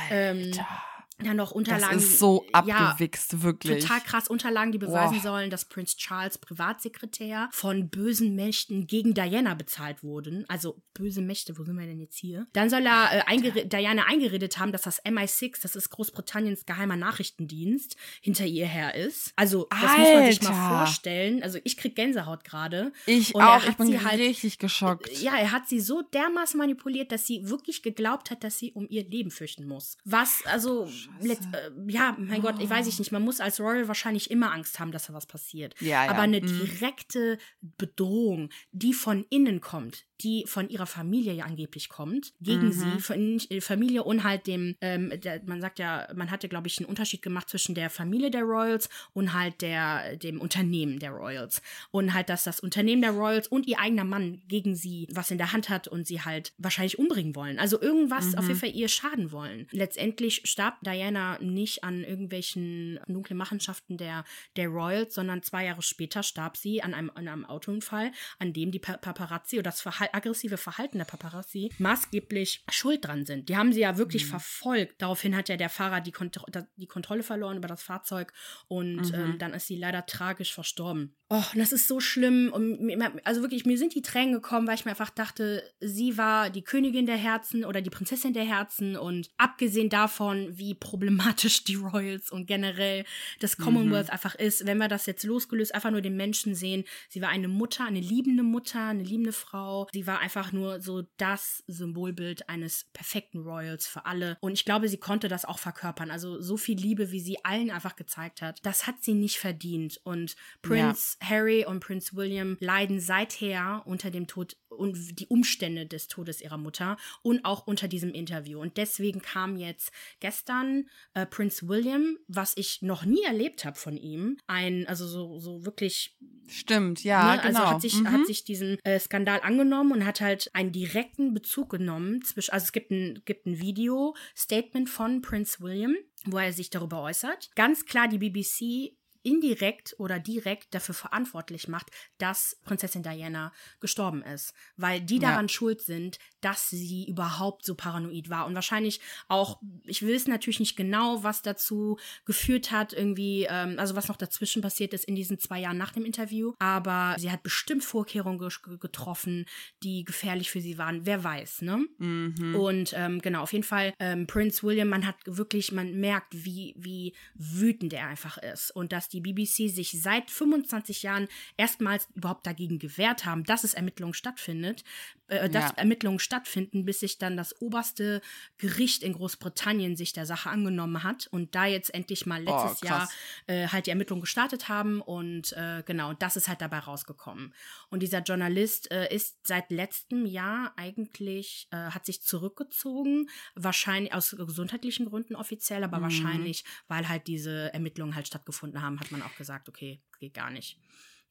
Ähm, Alter. Dann noch Unterlagen. Das ist so abgewichst, ja, wirklich. Total krass Unterlagen, die beweisen Boah. sollen, dass Prince Charles Privatsekretär von bösen Mächten gegen Diana bezahlt wurden. Also böse Mächte, wo sind wir denn jetzt hier? Dann soll er äh, eingere Diana eingeredet haben, dass das MI6, das ist Großbritanniens geheimer Nachrichtendienst, hinter ihr her ist. Also das Alter. muss man sich mal vorstellen. Also ich krieg Gänsehaut gerade. Ich Und auch, ich bin halt, richtig geschockt. Ja, er hat sie so dermaßen manipuliert, dass sie wirklich geglaubt hat, dass sie um ihr Leben fürchten muss. Was, also, let, äh, ja, mein oh. Gott, ich weiß ich nicht. Man muss als Royal wahrscheinlich immer Angst haben, dass da was passiert. Ja, ja. Aber eine mhm. direkte Bedrohung, die von innen kommt, die von ihrer Familie ja angeblich kommt, gegen mhm. sie, von äh, Familie und halt dem, ähm, der, man sagt ja, man hatte, glaube ich, einen Unterschied gemacht zwischen der Familie der Royals und halt der, dem Unternehmen der Royals. Und halt, dass das Unternehmen der Royals und ihr eigener Mann gegen sie was in der Hand hat und sie halt wahrscheinlich umbringen wollen. Also irgendwas mhm. auf jeden Fall ihr schaden wollen. Letztendlich starb Diana nicht an irgendwelchen dunklen Machenschaften der, der Royals, sondern zwei Jahre später starb sie an einem, an einem Autounfall, an dem die Paparazzi oder das Verhalten aggressive Verhalten der Paparazzi maßgeblich schuld dran sind. Die haben sie ja wirklich mhm. verfolgt. Daraufhin hat ja der Fahrer die, Kont die Kontrolle verloren über das Fahrzeug und mhm. ähm, dann ist sie leider tragisch verstorben. Oh, das ist so schlimm. Und also wirklich, mir sind die Tränen gekommen, weil ich mir einfach dachte, sie war die Königin der Herzen oder die Prinzessin der Herzen. Und abgesehen davon, wie problematisch die Royals und generell das Commonwealth mhm. einfach ist, wenn wir das jetzt losgelöst einfach nur den Menschen sehen, sie war eine Mutter, eine liebende Mutter, eine liebende Frau. Sie war einfach nur so das Symbolbild eines perfekten Royals für alle. Und ich glaube, sie konnte das auch verkörpern. Also so viel Liebe, wie sie allen einfach gezeigt hat, das hat sie nicht verdient. Und Prince ja. Harry und Prince William leiden seither unter dem Tod und die Umstände des Todes ihrer Mutter und auch unter diesem Interview. Und deswegen kam jetzt gestern äh, Prince William, was ich noch nie erlebt habe von ihm, ein, also so, so wirklich. Stimmt, ja, ne, also genau. Also hat sich, mhm. hat sich diesen äh, Skandal angenommen und hat halt einen direkten Bezug genommen zwischen, also es gibt ein, gibt ein Video-Statement von Prince William, wo er sich darüber äußert. Ganz klar, die BBC indirekt oder direkt dafür verantwortlich macht, dass Prinzessin Diana gestorben ist, weil die daran ja. schuld sind, dass sie überhaupt so paranoid war und wahrscheinlich auch, ich will es natürlich nicht genau, was dazu geführt hat, irgendwie, ähm, also was noch dazwischen passiert ist in diesen zwei Jahren nach dem Interview, aber sie hat bestimmt Vorkehrungen getroffen, die gefährlich für sie waren, wer weiß, ne? Mhm. Und ähm, genau, auf jeden Fall, ähm, Prince William, man hat wirklich, man merkt, wie, wie wütend er einfach ist und dass die BBC sich seit 25 Jahren erstmals überhaupt dagegen gewehrt haben, dass es Ermittlungen stattfindet, äh, dass ja. Ermittlungen stattfinden, bis sich dann das oberste Gericht in Großbritannien sich der Sache angenommen hat und da jetzt endlich mal letztes oh, Jahr äh, halt die Ermittlungen gestartet haben und äh, genau, das ist halt dabei rausgekommen. Und dieser Journalist äh, ist seit letztem Jahr eigentlich, äh, hat sich zurückgezogen, wahrscheinlich aus gesundheitlichen Gründen offiziell, aber mhm. wahrscheinlich, weil halt diese Ermittlungen halt stattgefunden haben, hat man auch gesagt, okay, geht gar nicht.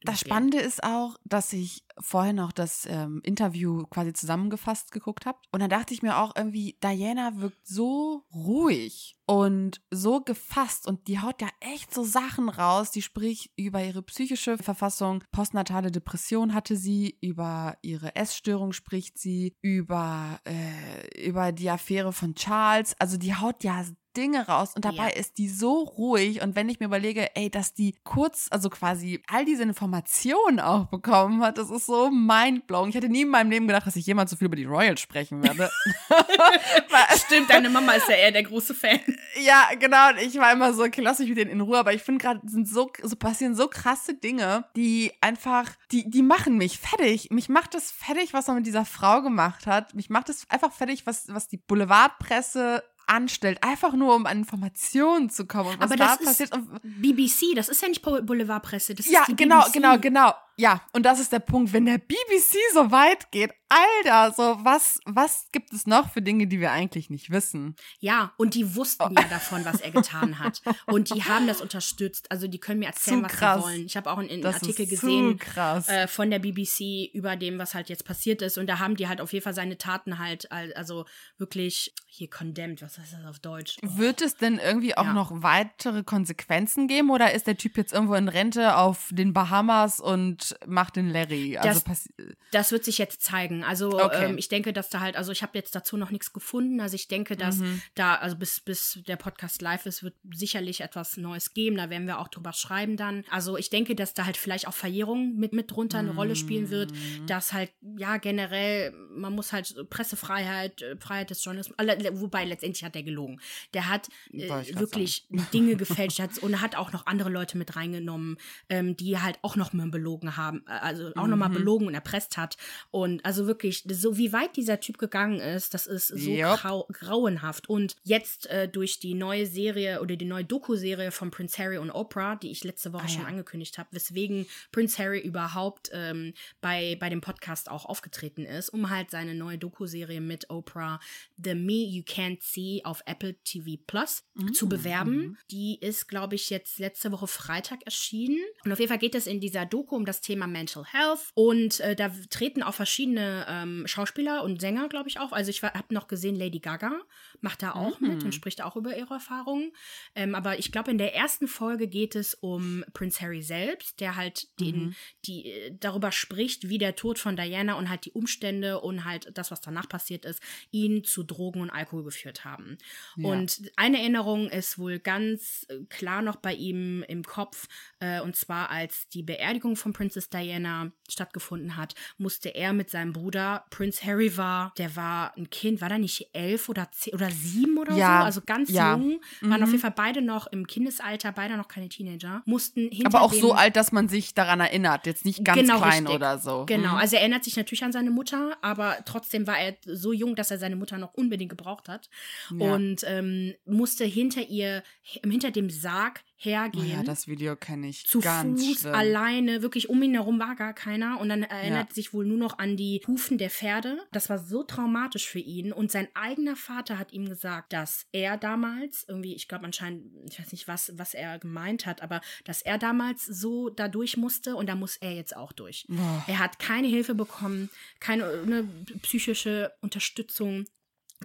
Das Spannende ist auch, dass ich vorher noch das ähm, Interview quasi zusammengefasst geguckt habe. Und da dachte ich mir auch irgendwie, Diana wirkt so ruhig und so gefasst und die haut ja echt so Sachen raus. Die spricht über ihre psychische Verfassung, postnatale Depression hatte sie, über ihre Essstörung spricht sie, über, äh, über die Affäre von Charles. Also die haut ja Dinge raus und dabei ja. ist die so ruhig und wenn ich mir überlege, ey, dass die kurz, also quasi all diese Informationen auch bekommen hat, das ist so mindblowing. Ich hätte nie in meinem Leben gedacht, dass ich jemals so viel über die Royals sprechen werde. Stimmt, deine Mama ist ja eher der große Fan. Ja, genau. Und ich war immer so, okay, lass mich mit denen in Ruhe. Aber ich finde gerade, sind so, so passieren so krasse Dinge, die einfach, die, die machen mich fertig. Mich macht es fertig, was man mit dieser Frau gemacht hat. Mich macht es einfach fertig, was, was die Boulevardpresse anstellt, einfach nur um an Informationen zu kommen. Aber das da ist BBC, das ist ja nicht Boulevardpresse, das ja, ist die genau, BBC. genau, genau. Ja, und das ist der Punkt, wenn der BBC so weit geht, Alter, so was, was gibt es noch für Dinge, die wir eigentlich nicht wissen? Ja, und die wussten oh. ja davon, was er getan hat. Und die haben das unterstützt. Also die können mir erzählen, was krass. sie wollen. Ich habe auch einen, einen Artikel gesehen äh, von der BBC über dem, was halt jetzt passiert ist. Und da haben die halt auf jeden Fall seine Taten halt, also wirklich hier condemned, was heißt das auf Deutsch? Oh. Wird es denn irgendwie auch ja. noch weitere Konsequenzen geben oder ist der Typ jetzt irgendwo in Rente auf den Bahamas und Macht den Larry? Also das, das wird sich jetzt zeigen. Also okay. ähm, ich denke, dass da halt, also ich habe jetzt dazu noch nichts gefunden. Also ich denke, dass mhm. da, also bis, bis der Podcast live ist, wird sicherlich etwas Neues geben. Da werden wir auch drüber schreiben dann. Also ich denke, dass da halt vielleicht auch Verjährung mit, mit drunter eine mhm. Rolle spielen wird. Mhm. Dass halt, ja, generell, man muss halt Pressefreiheit, äh, Freiheit des Journalismus, wobei letztendlich hat er gelogen. Der hat äh, wirklich Dinge gefälscht hat, und hat auch noch andere Leute mit reingenommen, ähm, die halt auch noch mal belogen haben, äh, also auch mhm. noch mal mhm. belogen und erpresst hat. Und also wirklich, so wie weit dieser Typ gegangen ist, das ist so yep. grau grauenhaft. Und jetzt äh, durch die neue Serie oder die neue Doku-Serie von Prince Harry und Oprah, die ich letzte Woche ah, schon ja. angekündigt habe, weswegen Prince Harry überhaupt ähm, bei, bei dem Podcast auch aufgetreten ist, um halt seine neue Doku-Serie mit Oprah, The Me You Can't See auf Apple TV Plus mhm. zu bewerben. Mhm. Die ist, glaube ich, jetzt letzte Woche Freitag erschienen. Und auf jeden Fall geht es in dieser Doku um das Thema Mental Health. Und äh, da treten auch verschiedene ähm, Schauspieler und Sänger, glaube ich, auf. Also ich habe noch gesehen, Lady Gaga macht da auch mhm. mit und spricht auch über ihre Erfahrungen. Ähm, aber ich glaube, in der ersten Folge geht es um Prince Harry selbst, der halt den, mhm. die, äh, darüber spricht, wie der Tod von Diana und halt die Umstände und halt das, was danach passiert ist, ihn zu Drogen und Alkohol geführt haben. Ja. Und eine Erinnerung ist wohl ganz äh, klar noch bei ihm im Kopf. Äh, und zwar, als die Beerdigung von Princess Diana stattgefunden hat, musste er mit seinem Bruder, Prince Harry war, der war ein Kind, war da nicht elf oder zehn oder sieben oder ja. so, also ganz ja. jung, waren mhm. auf jeden Fall beide noch im Kindesalter, beide noch keine Teenager, mussten hinter Aber auch so alt, dass man sich daran erinnert, jetzt nicht ganz genau klein richtig. oder so. Genau, mhm. also er erinnert sich natürlich an seine Mutter, aber trotzdem war er so jung, dass er seine Mutter noch unbedingt gebraucht hat ja. und ähm, musste hinter ihr, hinter dem Sarg hergehen. Oh ja, das Video kenne ich. Zu ganz Fuß schlimm. alleine, wirklich um ihn herum war gar keiner. Und dann erinnert ja. sich wohl nur noch an die Hufen der Pferde. Das war so traumatisch für ihn. Und sein eigener Vater hat ihm gesagt, dass er damals, irgendwie, ich glaube anscheinend, ich weiß nicht, was, was er gemeint hat, aber dass er damals so da durch musste und da muss er jetzt auch durch. Oh. Er hat keine Hilfe bekommen, keine eine psychische Unterstützung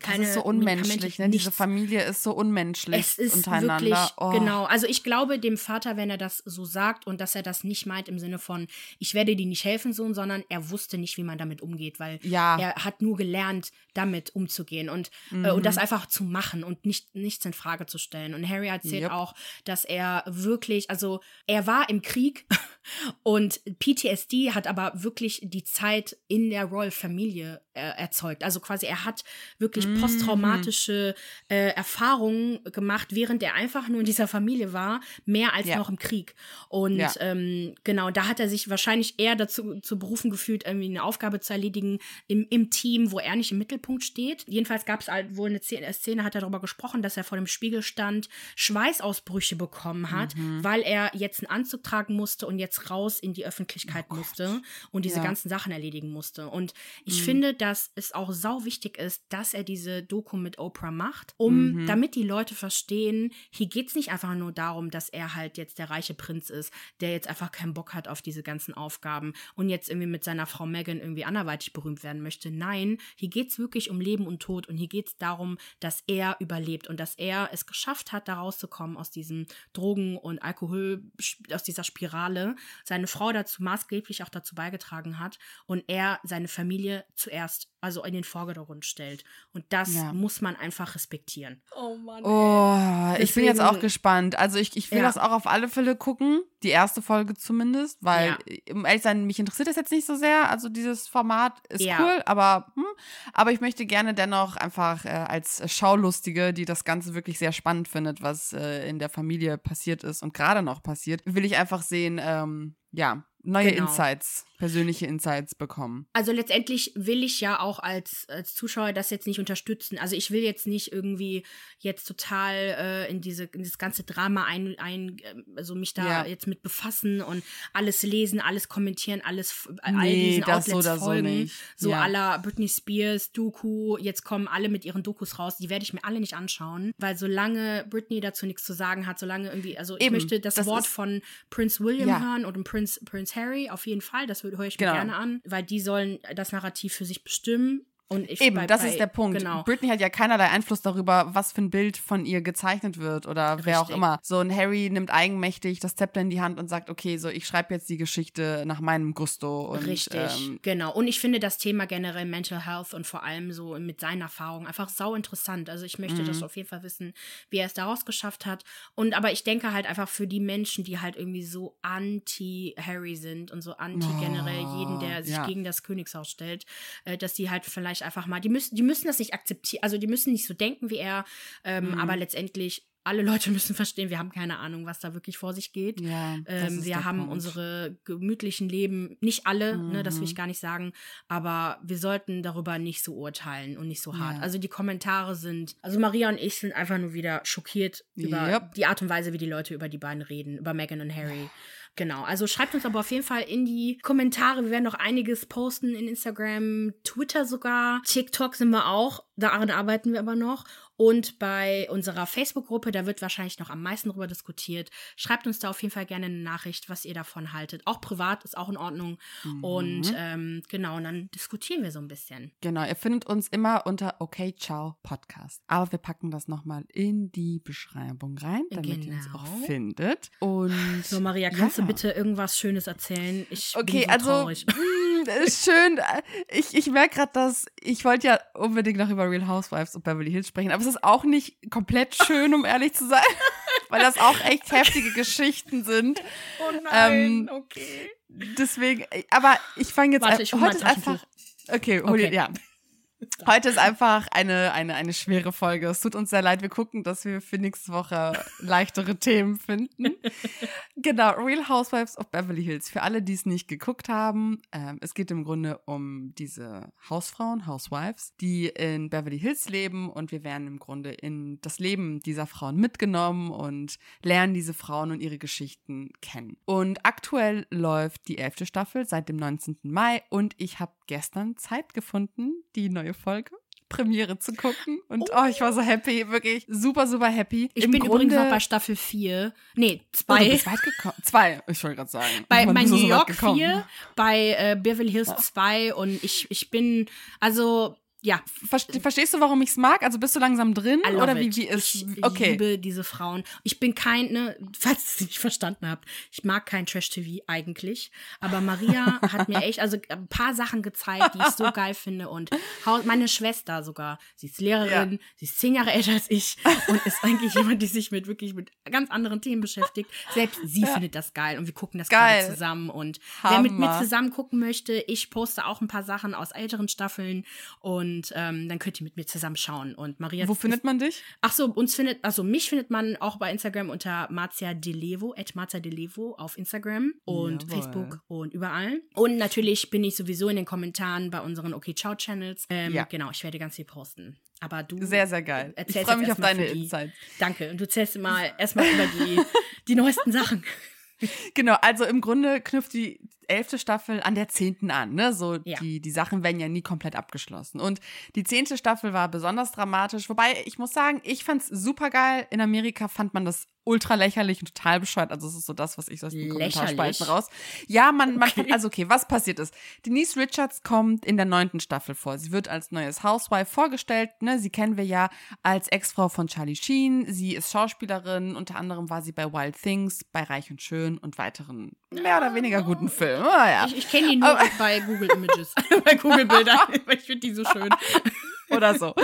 keine, das ist so unmenschlich, ne? Diese Familie ist so unmenschlich es ist untereinander. Wirklich, oh. Genau. Also ich glaube dem Vater, wenn er das so sagt und dass er das nicht meint im Sinne von, ich werde dir nicht helfen, Sohn, sondern er wusste nicht, wie man damit umgeht, weil ja. er hat nur gelernt, damit umzugehen und, mhm. äh, und das mhm. einfach zu machen und nicht, nichts in Frage zu stellen. Und Harry erzählt yep. auch, dass er wirklich, also er war im Krieg und PTSD hat aber wirklich die Zeit in der Royal-Familie äh, erzeugt. Also quasi er hat wirklich mm. posttraumatische äh, Erfahrungen gemacht, während er einfach nur in dieser Familie war, mehr als ja. noch im Krieg. Und ja. ähm, genau, da hat er sich wahrscheinlich eher dazu zu berufen gefühlt, irgendwie eine Aufgabe zu erledigen im, im Team, wo er nicht im Mittelpunkt steht. Jedenfalls gab es halt wohl eine Szene, Szene, hat er darüber gesprochen, dass er vor dem Spiegel stand, Schweißausbrüche bekommen hat, mhm. weil er jetzt einen Anzug tragen musste und jetzt raus in die Öffentlichkeit oh musste und diese ja. ganzen Sachen erledigen musste. Und ich mhm. finde, dass es auch sau wichtig ist, dass er diese Doku mit Oprah macht, um mhm. damit die Leute verstehen, hier geht es nicht einfach nur darum, dass er halt jetzt der reiche Prinz ist, der jetzt einfach keinen Bock hat auf diese ganzen Aufgaben und jetzt irgendwie mit seiner Frau Megan irgendwie anderweitig berühmt werden möchte. Nein, hier geht es wirklich um Leben und Tod und hier geht es darum, dass er überlebt und dass er es geschafft hat, da rauszukommen aus diesem Drogen- und Alkohol, aus dieser Spirale, seine Frau dazu maßgeblich auch dazu beigetragen hat und er seine Familie zuerst also in den Vordergrund stellt. Und das ja. muss man einfach respektieren. Oh Mann. Oh, ich bin jetzt auch gespannt. Also ich, ich will ja. das auch auf alle Fälle gucken. Die erste Folge zumindest, weil, ja. um ehrlich sein, mich interessiert das jetzt nicht so sehr. Also dieses Format ist cool, aber, hm, aber ich möchte gerne dennoch einfach äh, als Schaulustige, die das Ganze wirklich sehr spannend findet, was äh, in der Familie passiert ist und gerade noch passiert, will ich einfach sehen, ähm, ja, neue genau. Insights, persönliche Insights bekommen. Also letztendlich will ich ja auch als, als Zuschauer das jetzt nicht unterstützen. Also ich will jetzt nicht irgendwie jetzt total äh, in diese in das ganze Drama ein, ein also mich da ja. jetzt mit befassen und alles lesen, alles kommentieren, alles nee, all diesen Outlets so folgen. So, so ja. aller Britney Spears, Doku, jetzt kommen alle mit ihren Dokus raus, die werde ich mir alle nicht anschauen, weil solange Britney dazu nichts zu sagen hat, solange irgendwie, also ich Eben, möchte das, das Wort von Prince William ja. hören oder Prince Prince Harry, auf jeden Fall. Das höre ich mir genau. gerne an, weil die sollen das Narrativ für sich bestimmen. Und ich Eben, bei, das bei, ist der Punkt. Genau. Britney hat ja keinerlei Einfluss darüber, was für ein Bild von ihr gezeichnet wird oder wer auch Richtig. immer. So ein Harry nimmt eigenmächtig das Zepter in die Hand und sagt, okay, so ich schreibe jetzt die Geschichte nach meinem Gusto. Und, Richtig, Ähm, genau. Und ich finde das Thema generell Mental Health und vor allem so mit seinen Erfahrungen einfach sau interessant. Also ich möchte Mhm. das auf jeden Fall wissen, wie er es daraus geschafft hat. Und aber ich denke halt einfach für die Menschen, die halt irgendwie so anti-Harry sind und so anti generell jeden, der sich Oh, ja. gegen das Königshaus stellt, äh, dass die halt vielleicht einfach mal, die müssen, die müssen das nicht akzeptieren, also die müssen nicht so denken wie er, ähm, Mhm. aber letztendlich alle Leute müssen verstehen, wir haben keine Ahnung, was da wirklich vor sich geht. ja, Ähm, wir haben Punkt. unsere gemütlichen Leben, nicht alle, ne, das will ich Mhm. gar nicht sagen, aber wir sollten darüber nicht so urteilen und nicht so hart. Ja. Also die Kommentare sind, also Maria und ich sind einfach nur wieder schockiert über Yep. die Art und Weise, wie die Leute über die beiden reden, über Meghan und Harry. Genau, also schreibt uns aber auf jeden Fall in die Kommentare. Wir werden noch einiges posten in Instagram, Twitter sogar. TikTok sind wir auch, daran arbeiten wir aber noch. Und bei unserer Facebook-Gruppe, da wird wahrscheinlich noch am meisten drüber diskutiert. Schreibt uns da auf jeden Fall gerne eine Nachricht, was ihr davon haltet. Auch privat ist auch in Ordnung. Und Mhm. ähm, genau, und dann diskutieren wir so ein bisschen. Genau, ihr findet uns immer unter Okay Ciao Podcast. Aber wir packen das nochmal in die Beschreibung rein, damit ihr uns Genau. auch findet. Und So, Maria, kannst ja. du bitte irgendwas Schönes erzählen? Ich Okay, bin so also traurig. ist schön. Ich, ich merke gerade, dass ich wollte ja unbedingt noch über Real Housewives und Beverly Hills sprechen, aber es ist auch nicht komplett schön, um ehrlich zu sein, weil das auch echt heftige Geschichten sind. Oh ähm, okay. Deswegen, aber ich fange jetzt Warte, an- ich heute ist einfach. Okay, hol Okay. dir, ja. Heute ist einfach eine, eine, eine schwere Folge. Es tut uns sehr leid. Wir gucken, dass wir für nächste Woche leichtere Themen finden. Genau, Real Housewives of Beverly Hills. Für alle, die es nicht geguckt haben, ähm, es geht im Grunde um diese Hausfrauen, Housewives, die in Beverly Hills leben und wir werden im Grunde in das Leben dieser Frauen mitgenommen und lernen diese Frauen und ihre Geschichten kennen. Und aktuell läuft die elfte Staffel seit dem 19. Mai und ich habe gestern Zeit gefunden, die neue Folge. Premiere zu gucken und oh, ich war so happy, wirklich super, super happy. Ich Im bin Grunde, übrigens noch bei Staffel 4. Nee, Oh, du 2. bist weit gekommen. Zwei, ich wollte gerade sagen. bei bei New so York gekommen? 4, bei äh, Beverly Hills 2 und ich, ich bin, also, ja, Verste- Verstehst du, warum ich es mag? Also bist du langsam drin? Oder wie, wie ist. Ich Okay. liebe diese Frauen. Ich bin kein, ne, falls ihr es nicht verstanden habt, ich mag kein Trash-TV eigentlich. Aber Maria hat mir echt, also ein paar Sachen gezeigt, die ich so geil finde. Und meine Schwester sogar, sie ist Lehrerin, sie ist zehn Jahre älter als ich und ist eigentlich jemand, die sich mit wirklich mit ganz anderen Themen beschäftigt. Selbst sie findet das geil und wir gucken das Geil. gerade zusammen. Und wer mit mir Hammer. zusammen gucken möchte, ich poste auch ein paar Sachen aus älteren Staffeln und ähm, dann könnt ihr mit mir zusammen schauen. Und Maria Wo findet man dich? Ach so, uns findet, also mich findet man auch bei Instagram unter Marzia Delevo, at Marzia Delevo auf Instagram und Jawohl. Facebook und überall. Und natürlich bin ich sowieso in den Kommentaren bei unseren Okay Ciao Channels. Ähm, Ja. Genau, ich werde ganz viel posten. Aber du. Sehr, sehr geil. Ich freue mich auf deine Insights. Danke. Und du zählst mal erstmal über die, die neuesten Sachen. Genau, also im Grunde knüpft die elfte Staffel an der zehnten an. Ne? So Ja. die, die Sachen werden ja nie komplett abgeschlossen. Und die zehnte Staffel war besonders dramatisch. Wobei, ich muss sagen, ich fand's super geil. In Amerika fand man das ultra lächerlich und total bescheuert. Also es ist so das, was ich so aus den? Kommentarspalten raus. Ja, man, man also okay, was passiert ist? Denise Richards kommt in der neunten Staffel vor. Sie wird als neues Housewife vorgestellt. Ne? Sie kennen wir ja als Ex-Frau von Charlie Sheen. Sie ist Schauspielerin. Unter anderem war sie bei Wild Things, bei Reich und Schön und weiteren mehr oder weniger guten Filmen. Ah, ja. Ich, ich kenne die nur bei Google Images, bei Google Bildern, weil ich finde die so schön. oder so.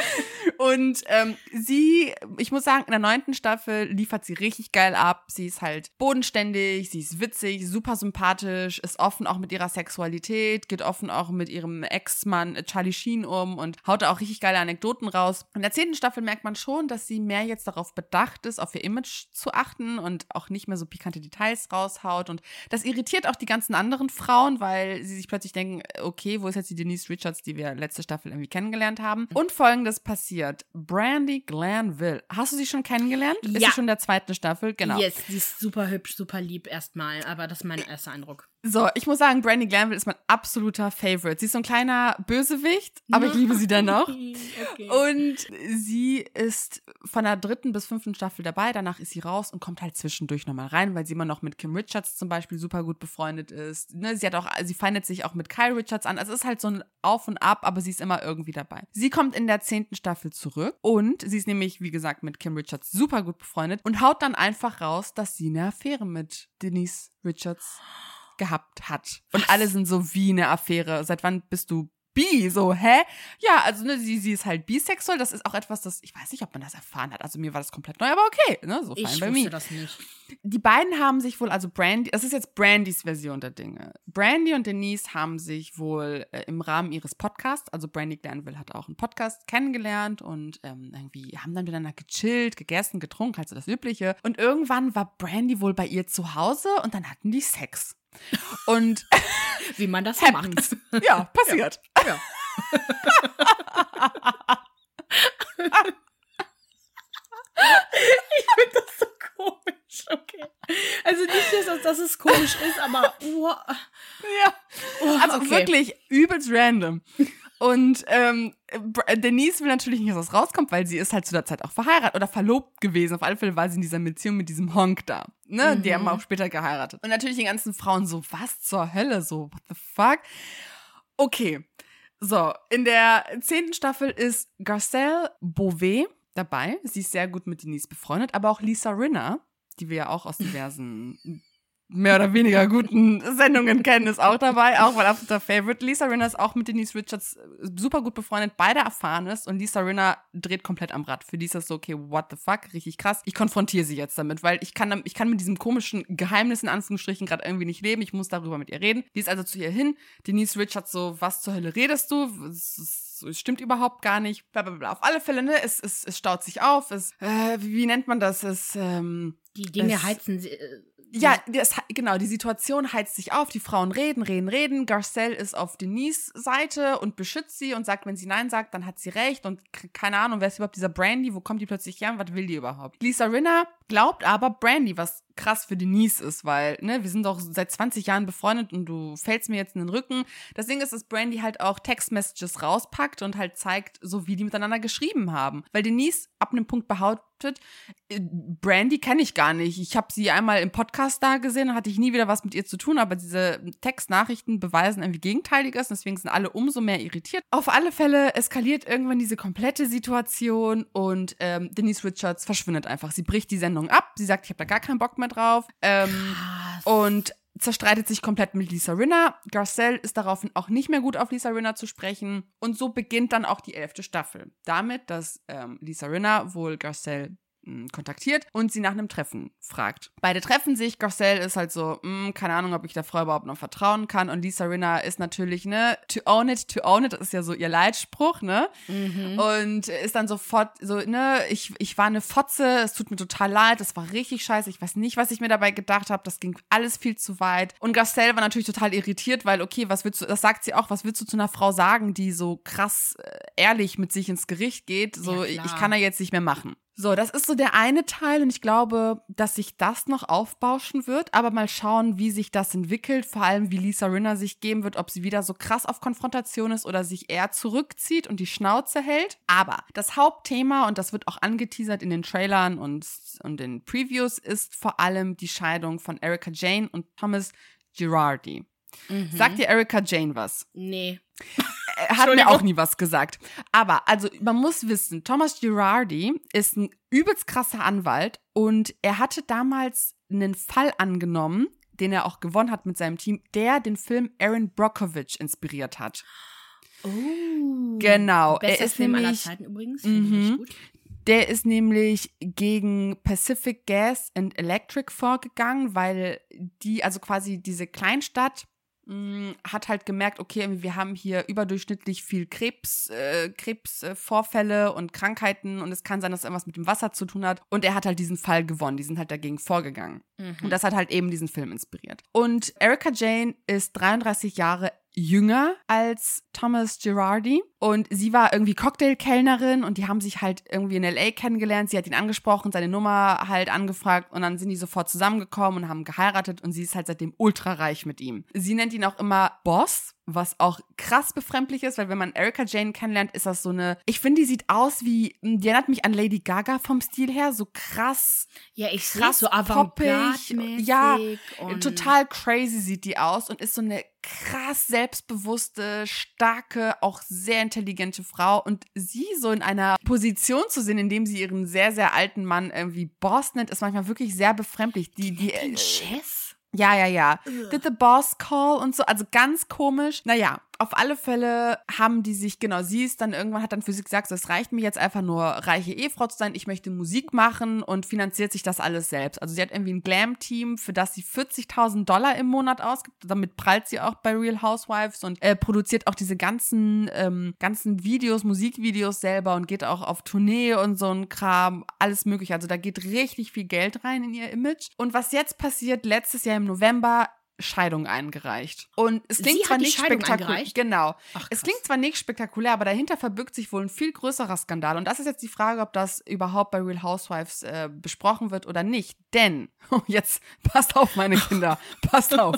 Und ähm, sie, ich muss sagen, in der neunten Staffel liefert sie richtig geil ab. Sie ist halt bodenständig, sie ist witzig, super sympathisch, ist offen auch mit ihrer Sexualität, geht offen auch mit ihrem Ex-Mann äh, Charlie Sheen um und haut da auch richtig geile Anekdoten raus. In der zehnten Staffel merkt man schon, dass sie mehr jetzt darauf bedacht ist, auf ihr Image zu achten und auch nicht mehr so pikante Details raushaut. Und das irritiert auch die ganzen anderen Frauen, weil sie sich plötzlich denken, okay, wo ist jetzt die Denise Richards, die wir letzte Staffel irgendwie kennengelernt haben? Und folgendes passiert. Brandy Glanville. Hast du sie schon kennengelernt? Ist Ja. sie schon in der zweiten Staffel? Genau. Yes, sie ist super hübsch, super lieb erstmal, aber das ist mein erster Eindruck. So, ich muss sagen, Brandy Glanville ist mein absoluter Favorite. Sie ist so ein kleiner Bösewicht, aber ich liebe sie dennoch. okay. Und sie ist von der dritten bis fünften Staffel dabei. Danach ist sie raus und kommt halt zwischendurch nochmal rein, weil sie immer noch mit Kim Richards zum Beispiel super gut befreundet ist. Ne, sie hat auch, sie feindet sich auch mit Kyle Richards an. Also es ist halt so ein Auf und Ab, aber sie ist immer irgendwie dabei. Sie kommt in der zehnten Staffel zurück und sie ist nämlich, wie gesagt, mit Kim Richards super gut befreundet und haut dann einfach raus, dass sie eine Affäre mit Denise Richards gehabt hat. Und alle sind so wie eine Affäre. Seit wann bist du bi, so, hä? Ja, also ne, sie, sie ist halt bisexuell. Das ist auch etwas, das, ich weiß nicht, ob man das erfahren hat. Also mir war das komplett neu, aber okay, ne, so fein bei mir. das nicht. Die beiden haben sich wohl, also Brandy, das ist jetzt Brandys Version der Dinge. Brandy und Denise haben sich wohl äh, im Rahmen ihres Podcasts, also Brandy Glanville hat auch einen Podcast kennengelernt und ähm, irgendwie haben dann miteinander gechillt, gegessen, getrunken, halt so das Übliche. Und irgendwann war Brandy wohl bei ihr zu Hause und dann hatten die Sex. Und wie man das macht. Ja, passiert. Ja. ja. ich finde das so komisch, okay. Also nicht, dass, dass es komisch ist, aber oh. ja. Oh, also okay. wirklich übelst random. Und ähm, Denise will natürlich nicht, dass das rauskommt, weil sie ist halt zu der Zeit auch verheiratet oder verlobt gewesen. Auf alle Fälle war sie in dieser Beziehung mit diesem Honk da, ne? Mhm. Die haben auch später geheiratet. Und natürlich die ganzen Frauen so, was zur Hölle, so, what the fuck? Okay. So, in der zehnten Staffel ist Garcelle Beauvais dabei. Sie ist sehr gut mit Denise befreundet, aber auch Lisa Rinner, die wir ja auch aus diversen mehr oder weniger guten Sendungen kennen, ist auch dabei, auch weil absoluter Favorite. Lisa Rinner ist auch mit Denise Richards äh, super gut befreundet, beide erfahren ist und Lisa Rinner dreht komplett am Rad. Für die ist das so, okay, what the fuck, richtig krass. Ich konfrontiere sie jetzt damit, weil ich kann, ich kann mit diesem komischen Geheimnis in Anführungsstrichen gerade irgendwie nicht leben. Ich muss darüber mit ihr reden. Die ist also zu ihr hin. Denise Richards so, was zur Hölle redest du? Es, stimmt überhaupt gar nicht. Blablabla. Auf alle Fälle, ne, es, es, es staut sich auf. Es, äh, wie nennt man das? Es, ähm, die Dinge es, heizen äh, ja, das, genau, die Situation heizt sich auf, die Frauen reden, reden, reden. Garcelle ist auf Denise Seite und beschützt sie und sagt, wenn sie Nein sagt, dann hat sie recht und keine Ahnung, wer ist überhaupt dieser Brandy, wo kommt die plötzlich her und was will die überhaupt? Lisa Rinner glaubt aber Brandy, was krass für Denise ist, weil, ne, wir sind doch seit 20 Jahren befreundet und du fällst mir jetzt in den Rücken. Das Ding ist, dass Brandy halt auch Textmessages rauspackt und halt zeigt, so wie die miteinander geschrieben haben. Weil Denise ab einem Punkt behauptet, äh, Brandy kenne ich gar nicht. Ich habe sie einmal im Podcast da gesehen und hatte ich nie wieder was mit ihr zu tun, aber diese Textnachrichten beweisen irgendwie Gegenteiliges, deswegen sind alle umso mehr irritiert. Auf alle Fälle eskaliert irgendwann diese komplette Situation und ähm, Denise Richards verschwindet einfach. Sie bricht die Sendung ab. Sie sagt, ich habe da gar keinen Bock mehr drauf. Ähm, und zerstreitet sich komplett mit Lisa Rinner. Garcelle ist daraufhin auch nicht mehr gut auf Lisa Rinner zu sprechen. Und so beginnt dann auch die elfte Staffel. Damit, dass ähm, Lisa Rinner wohl Garcelle kontaktiert und sie nach einem Treffen fragt. Beide treffen sich. Garcelle ist halt so, mh, hm, keine Ahnung, ob ich der Frau überhaupt noch vertrauen kann. Und Lisa Rinna ist natürlich, ne, to own it, to own it, das ist ja so ihr Leitspruch, ne? Mhm. Und ist dann sofort so, ne, ich, ich war eine Fotze, es tut mir total leid, das war richtig scheiße, ich weiß nicht, was ich mir dabei gedacht habe, das ging alles viel zu weit. Und Garcelle war natürlich total irritiert, weil, okay, was willst du, das sagt sie auch, was willst du zu einer Frau sagen, die so krass äh, ehrlich mit sich ins Gericht geht? So, ja, ich kann er jetzt nicht mehr machen. So, das ist so der eine Teil und ich glaube, dass sich das noch aufbauschen wird, aber mal schauen, wie sich das entwickelt, vor allem wie Lisa Rinner sich geben wird, ob sie wieder so krass auf Konfrontation ist oder sich eher zurückzieht und die Schnauze hält. Aber das Hauptthema, und das wird auch angeteasert in den Trailern und, und den Previews, ist vor allem die Scheidung von Erika Jane und Thomas Girardi. Mhm. Sagt dir Erika Jane was? Nee. Er hat mir auch nie was gesagt. Aber, also, man muss wissen, Thomas Girardi ist ein übelst krasser Anwalt und er hatte damals einen Fall angenommen, den er auch gewonnen hat mit seinem Team, der den Film Aaron Brockovich inspiriert hat. Oh. Genau. Bester er ist Film nämlich, aller Zeiten übrigens. Mhm. Der ist nämlich gegen Pacific Gas and Electric vorgegangen, weil die, also quasi diese Kleinstadt Mm, hat halt gemerkt, okay, wir haben hier überdurchschnittlich viel Krebs, äh, Krebsvorfälle und Krankheiten und es kann sein, dass es irgendwas mit dem Wasser zu tun hat. Und er hat halt diesen Fall gewonnen, die sind halt dagegen vorgegangen. Mhm. Und das hat halt eben diesen Film inspiriert. Und Erika Jane ist 33 Jahre jünger als Thomas Girardi und sie war irgendwie Cocktailkellnerin und die haben sich halt irgendwie in LA kennengelernt. Sie hat ihn angesprochen, seine Nummer halt angefragt und dann sind die sofort zusammengekommen und haben geheiratet und sie ist halt seitdem ultra reich mit ihm. Sie nennt ihn auch immer Boss, was auch krass befremdlich ist, weil wenn man Erika Jane kennenlernt, ist das so eine, ich finde, die sieht aus wie, die erinnert mich an Lady Gaga vom Stil her, so krass. Ja, ich krass so avantgarde Ja, total crazy sieht die aus und ist so eine krass selbstbewusste, starke, auch sehr intelligente Frau und sie so in einer Position zu sehen, in dem sie ihren sehr, sehr alten Mann irgendwie Boss nennt, ist manchmal wirklich sehr befremdlich. Die, die, die äh, Chef? Ja, ja, ja. Did the boss call und so. Also ganz komisch. Naja, auf alle Fälle haben die sich, genau, sie ist dann irgendwann, hat dann für sich gesagt, es reicht mir jetzt einfach nur reiche Ehefrau zu sein, ich möchte Musik machen und finanziert sich das alles selbst. Also sie hat irgendwie ein Glam-Team, für das sie 40.000 Dollar im Monat ausgibt. Damit prallt sie auch bei Real Housewives und äh, produziert auch diese ganzen, ähm, ganzen Videos, Musikvideos selber und geht auch auf Tournee und so ein Kram, alles mögliche. Also da geht richtig viel Geld rein in ihr Image. Und was jetzt passiert, letztes Jahr im November, Scheidung eingereicht. Und es klingt Sie zwar nicht spektakulär. Genau. Ach, es klingt zwar nicht spektakulär, aber dahinter verbirgt sich wohl ein viel größerer Skandal. Und das ist jetzt die Frage, ob das überhaupt bei Real Housewives äh, besprochen wird oder nicht. Denn, jetzt passt auf, meine Kinder, passt auf.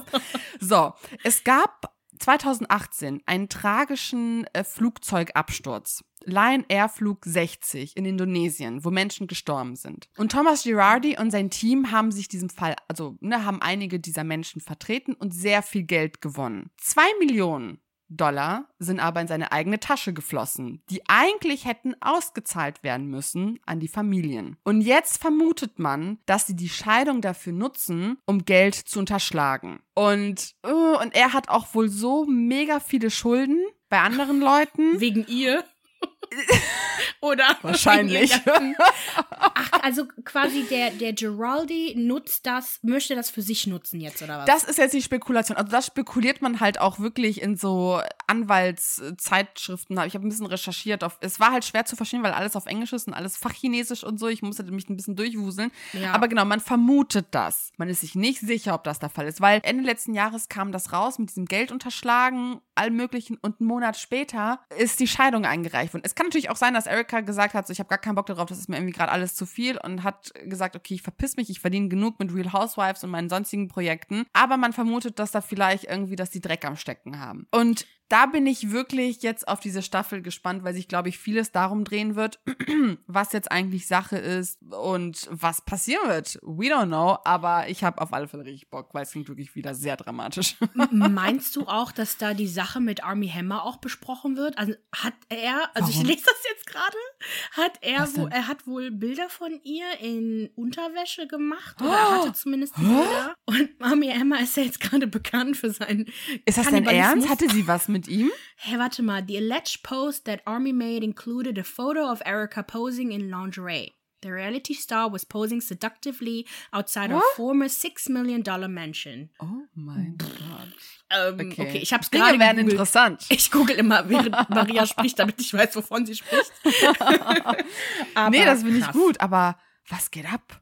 So, es gab 2018 einen tragischen äh, Flugzeugabsturz. Lion Air Flug 60 in Indonesien, wo Menschen gestorben sind. Und Thomas Girardi und sein Team haben sich diesem Fall, also ne, haben einige dieser Menschen vertreten und sehr viel Geld gewonnen. Zwei Millionen Dollar sind aber in seine eigene Tasche geflossen, die eigentlich hätten ausgezahlt werden müssen an die Familien. Und jetzt vermutet man, dass sie die Scheidung dafür nutzen, um Geld zu unterschlagen. Und, uh, und er hat auch wohl so mega viele Schulden bei anderen Leuten. Wegen ihr? Oder? Wahrscheinlich. Ach, also quasi der, der Giraldi nutzt das, möchte das für sich nutzen jetzt, oder was? Das ist jetzt die Spekulation. Also das spekuliert man halt auch wirklich in so Anwaltszeitschriften. Ich habe ein bisschen recherchiert. Auf, es war halt schwer zu verstehen, weil alles auf Englisch ist und alles Fachchinesisch und so. Ich musste mich ein bisschen durchwuseln. Ja. Aber genau, man vermutet das. Man ist sich nicht sicher, ob das der Fall ist. Weil Ende letzten Jahres kam das raus mit diesem Geld unterschlagen, allem möglichen. Und einen Monat später ist die Scheidung eingereicht worden. Es kann natürlich auch sein, dass Erika gesagt hat, so, ich habe gar keinen Bock darauf, das ist mir irgendwie gerade alles zu viel und hat gesagt, okay, ich verpiss mich, ich verdiene genug mit Real Housewives und meinen sonstigen Projekten. Aber man vermutet, dass da vielleicht irgendwie, dass die Dreck am Stecken haben. Und da bin ich wirklich jetzt auf diese Staffel gespannt, weil sich, glaube ich, vieles darum drehen wird, was jetzt eigentlich Sache ist und was passieren wird. We don't know, aber ich habe auf alle Fälle richtig Bock, weil es klingt wirklich wieder sehr dramatisch. Meinst du auch, dass da die Sache mit Army Hammer auch besprochen wird? Also hat er, also Warum? ich lese das jetzt gerade, hat er, wo, er hat wohl Bilder von ihr in Unterwäsche gemacht oder oh. hatte zumindest Bilder. Und Army Hammer ist ja jetzt gerade bekannt für seinen Ist das dein Ernst? Hatte sie was mit mit ihm? Hey, warte mal. The alleged post that Army made included a photo of Erica posing in lingerie. The reality star was posing seductively outside What? her former $6 million mansion. Oh mein Gott. Ähm, okay. okay. ich hab's gerade werden interessant. Ich google immer, während Maria spricht, damit ich weiß, wovon sie spricht. nee, das finde ich gut, aber was geht ab?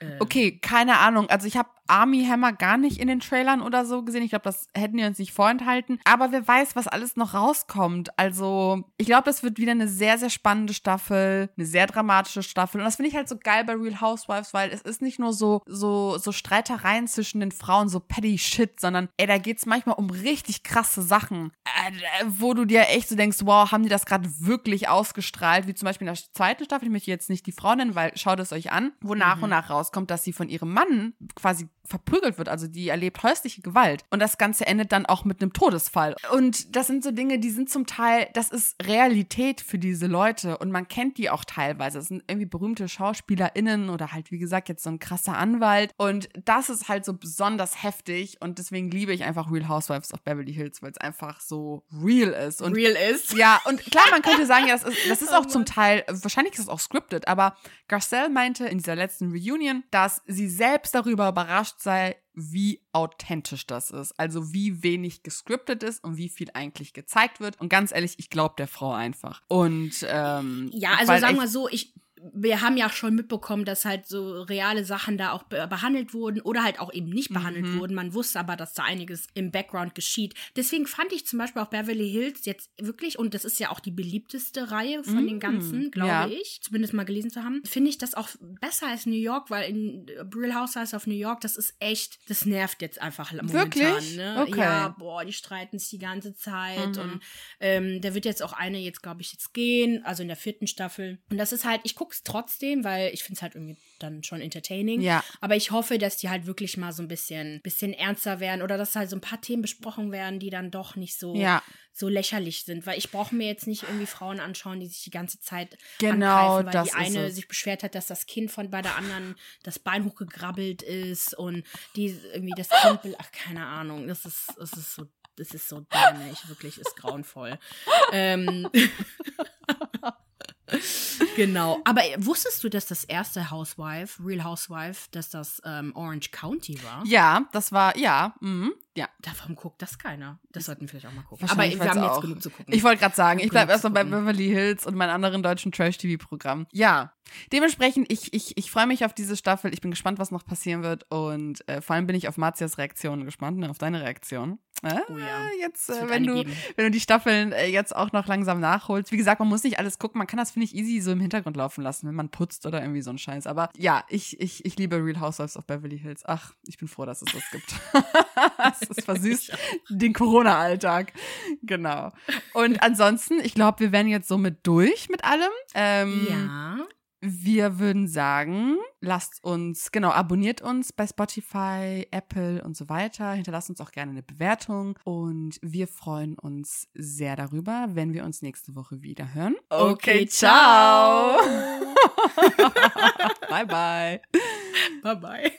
Äh. Okay, keine Ahnung. Also ich habe Army Hammer gar nicht in den Trailern oder so gesehen. Ich glaube, das hätten wir uns nicht vorenthalten. Aber wer weiß, was alles noch rauskommt. Also, ich glaube, das wird wieder eine sehr, sehr spannende Staffel, eine sehr dramatische Staffel. Und das finde ich halt so geil bei Real Housewives, weil es ist nicht nur so, so, so Streitereien zwischen den Frauen, so petty shit, sondern ey, da geht's manchmal um richtig krasse Sachen, äh, wo du dir echt so denkst, wow, haben die das gerade wirklich ausgestrahlt? Wie zum Beispiel in der zweiten Staffel, ich möchte jetzt nicht die Frau nennen, weil schaut es euch an, wo nach mhm. und nach rauskommt, dass sie von ihrem Mann quasi verprügelt wird. Also die erlebt häusliche Gewalt. Und das Ganze endet dann auch mit einem Todesfall. Und das sind so Dinge, die sind zum Teil, das ist Realität für diese Leute. Und man kennt die auch teilweise. Das sind irgendwie berühmte SchauspielerInnen oder halt, wie gesagt, jetzt so ein krasser Anwalt. Und das ist halt so besonders heftig. Und deswegen liebe ich einfach Real Housewives of Beverly Hills, weil es einfach so real ist. Und real ist? Ja, und klar, man könnte sagen, ja, das ist, das ist auch zum Teil, wahrscheinlich ist es auch scripted, aber Garcelle meinte in dieser letzten Reunion, dass sie selbst darüber überrascht überrascht sei, wie authentisch das ist. Also wie wenig gescriptet ist und wie viel eigentlich gezeigt wird. Und ganz ehrlich, ich glaube der Frau einfach. Und ähm, ja, also sagen wir so, ich wir haben ja schon mitbekommen, dass halt so reale Sachen da auch be behandelt wurden oder halt auch eben nicht behandelt Mhm. wurden. Man wusste aber, dass da einiges im Background geschieht. Deswegen fand ich zum Beispiel auch Beverly Hills jetzt wirklich, und das ist ja auch die beliebteste Reihe von Mm, den ganzen, glaube ja. ich, zumindest mal gelesen zu haben, finde ich das auch besser als New York, weil in Real Housewives of New York, das ist echt, das nervt jetzt einfach momentan. Wirklich? Ne? Okay. Ja, boah, die streiten sich die ganze Zeit Mhm. und ähm, da wird jetzt auch eine jetzt, glaube ich, jetzt gehen, also in der vierten Staffel. Und das ist halt, ich gucke es trotzdem, weil ich finde es halt irgendwie dann schon entertaining. Ja. Aber ich hoffe, dass die halt wirklich mal so ein bisschen, bisschen ernster werden oder dass halt so ein paar Themen besprochen werden, die dann doch nicht so, Ja. so lächerlich sind. Weil ich brauche mir jetzt nicht irgendwie Frauen anschauen, die sich die ganze Zeit Genau, angreifen, weil das die eine sich beschwert hat, dass das Kind von bei der anderen das Bein hochgegrabbelt ist und die irgendwie das Kind will, ach, keine Ahnung. Das ist, das ist so. Das ist so dämlich, wirklich, ist grauenvoll. ähm, genau. Aber wusstest du, dass das erste Housewife, Real Housewife, dass das ähm, Orange County war? Ja, das war, ja, mhm, ja. Davon guckt das keiner. Das sollten wir vielleicht auch mal gucken. Aber wir haben jetzt genug zu gucken. Ich wollte gerade sagen, ich bleibe erstmal bei. Beverly Hills und meinen anderen deutschen Trash-TV-Programm. Ja, dementsprechend, ich, ich, ich freue mich auf diese Staffel. Ich bin gespannt, was noch passieren wird. Und äh, vor allem bin ich auf Marzias Reaktion gespannt, ne, auf deine Reaktion. Äh, Oh ja, Jetzt, es äh, wenn, du, geben. wenn du die Staffeln äh, jetzt auch noch langsam nachholst. Wie gesagt, man muss nicht alles gucken. Man kann das, finde ich, easy so im Hintergrund laufen lassen, wenn man putzt oder irgendwie so ein Scheiß. Aber ja, ich, ich, ich liebe Real Housewives of Beverly Hills. Ach, ich bin froh, dass es das gibt. Es versüßt den Corona-Alltag. Genau. Und ansonsten, ich glaube, wir werden jetzt somit durch mit allem. Ähm, ja. Wir würden sagen, lasst uns, genau, abonniert uns bei Spotify, Apple und so weiter. Hinterlasst uns auch gerne eine Bewertung. Und wir freuen uns sehr darüber, wenn wir uns nächste Woche wieder hören. Okay, ciao. bye, bye. Bye bye.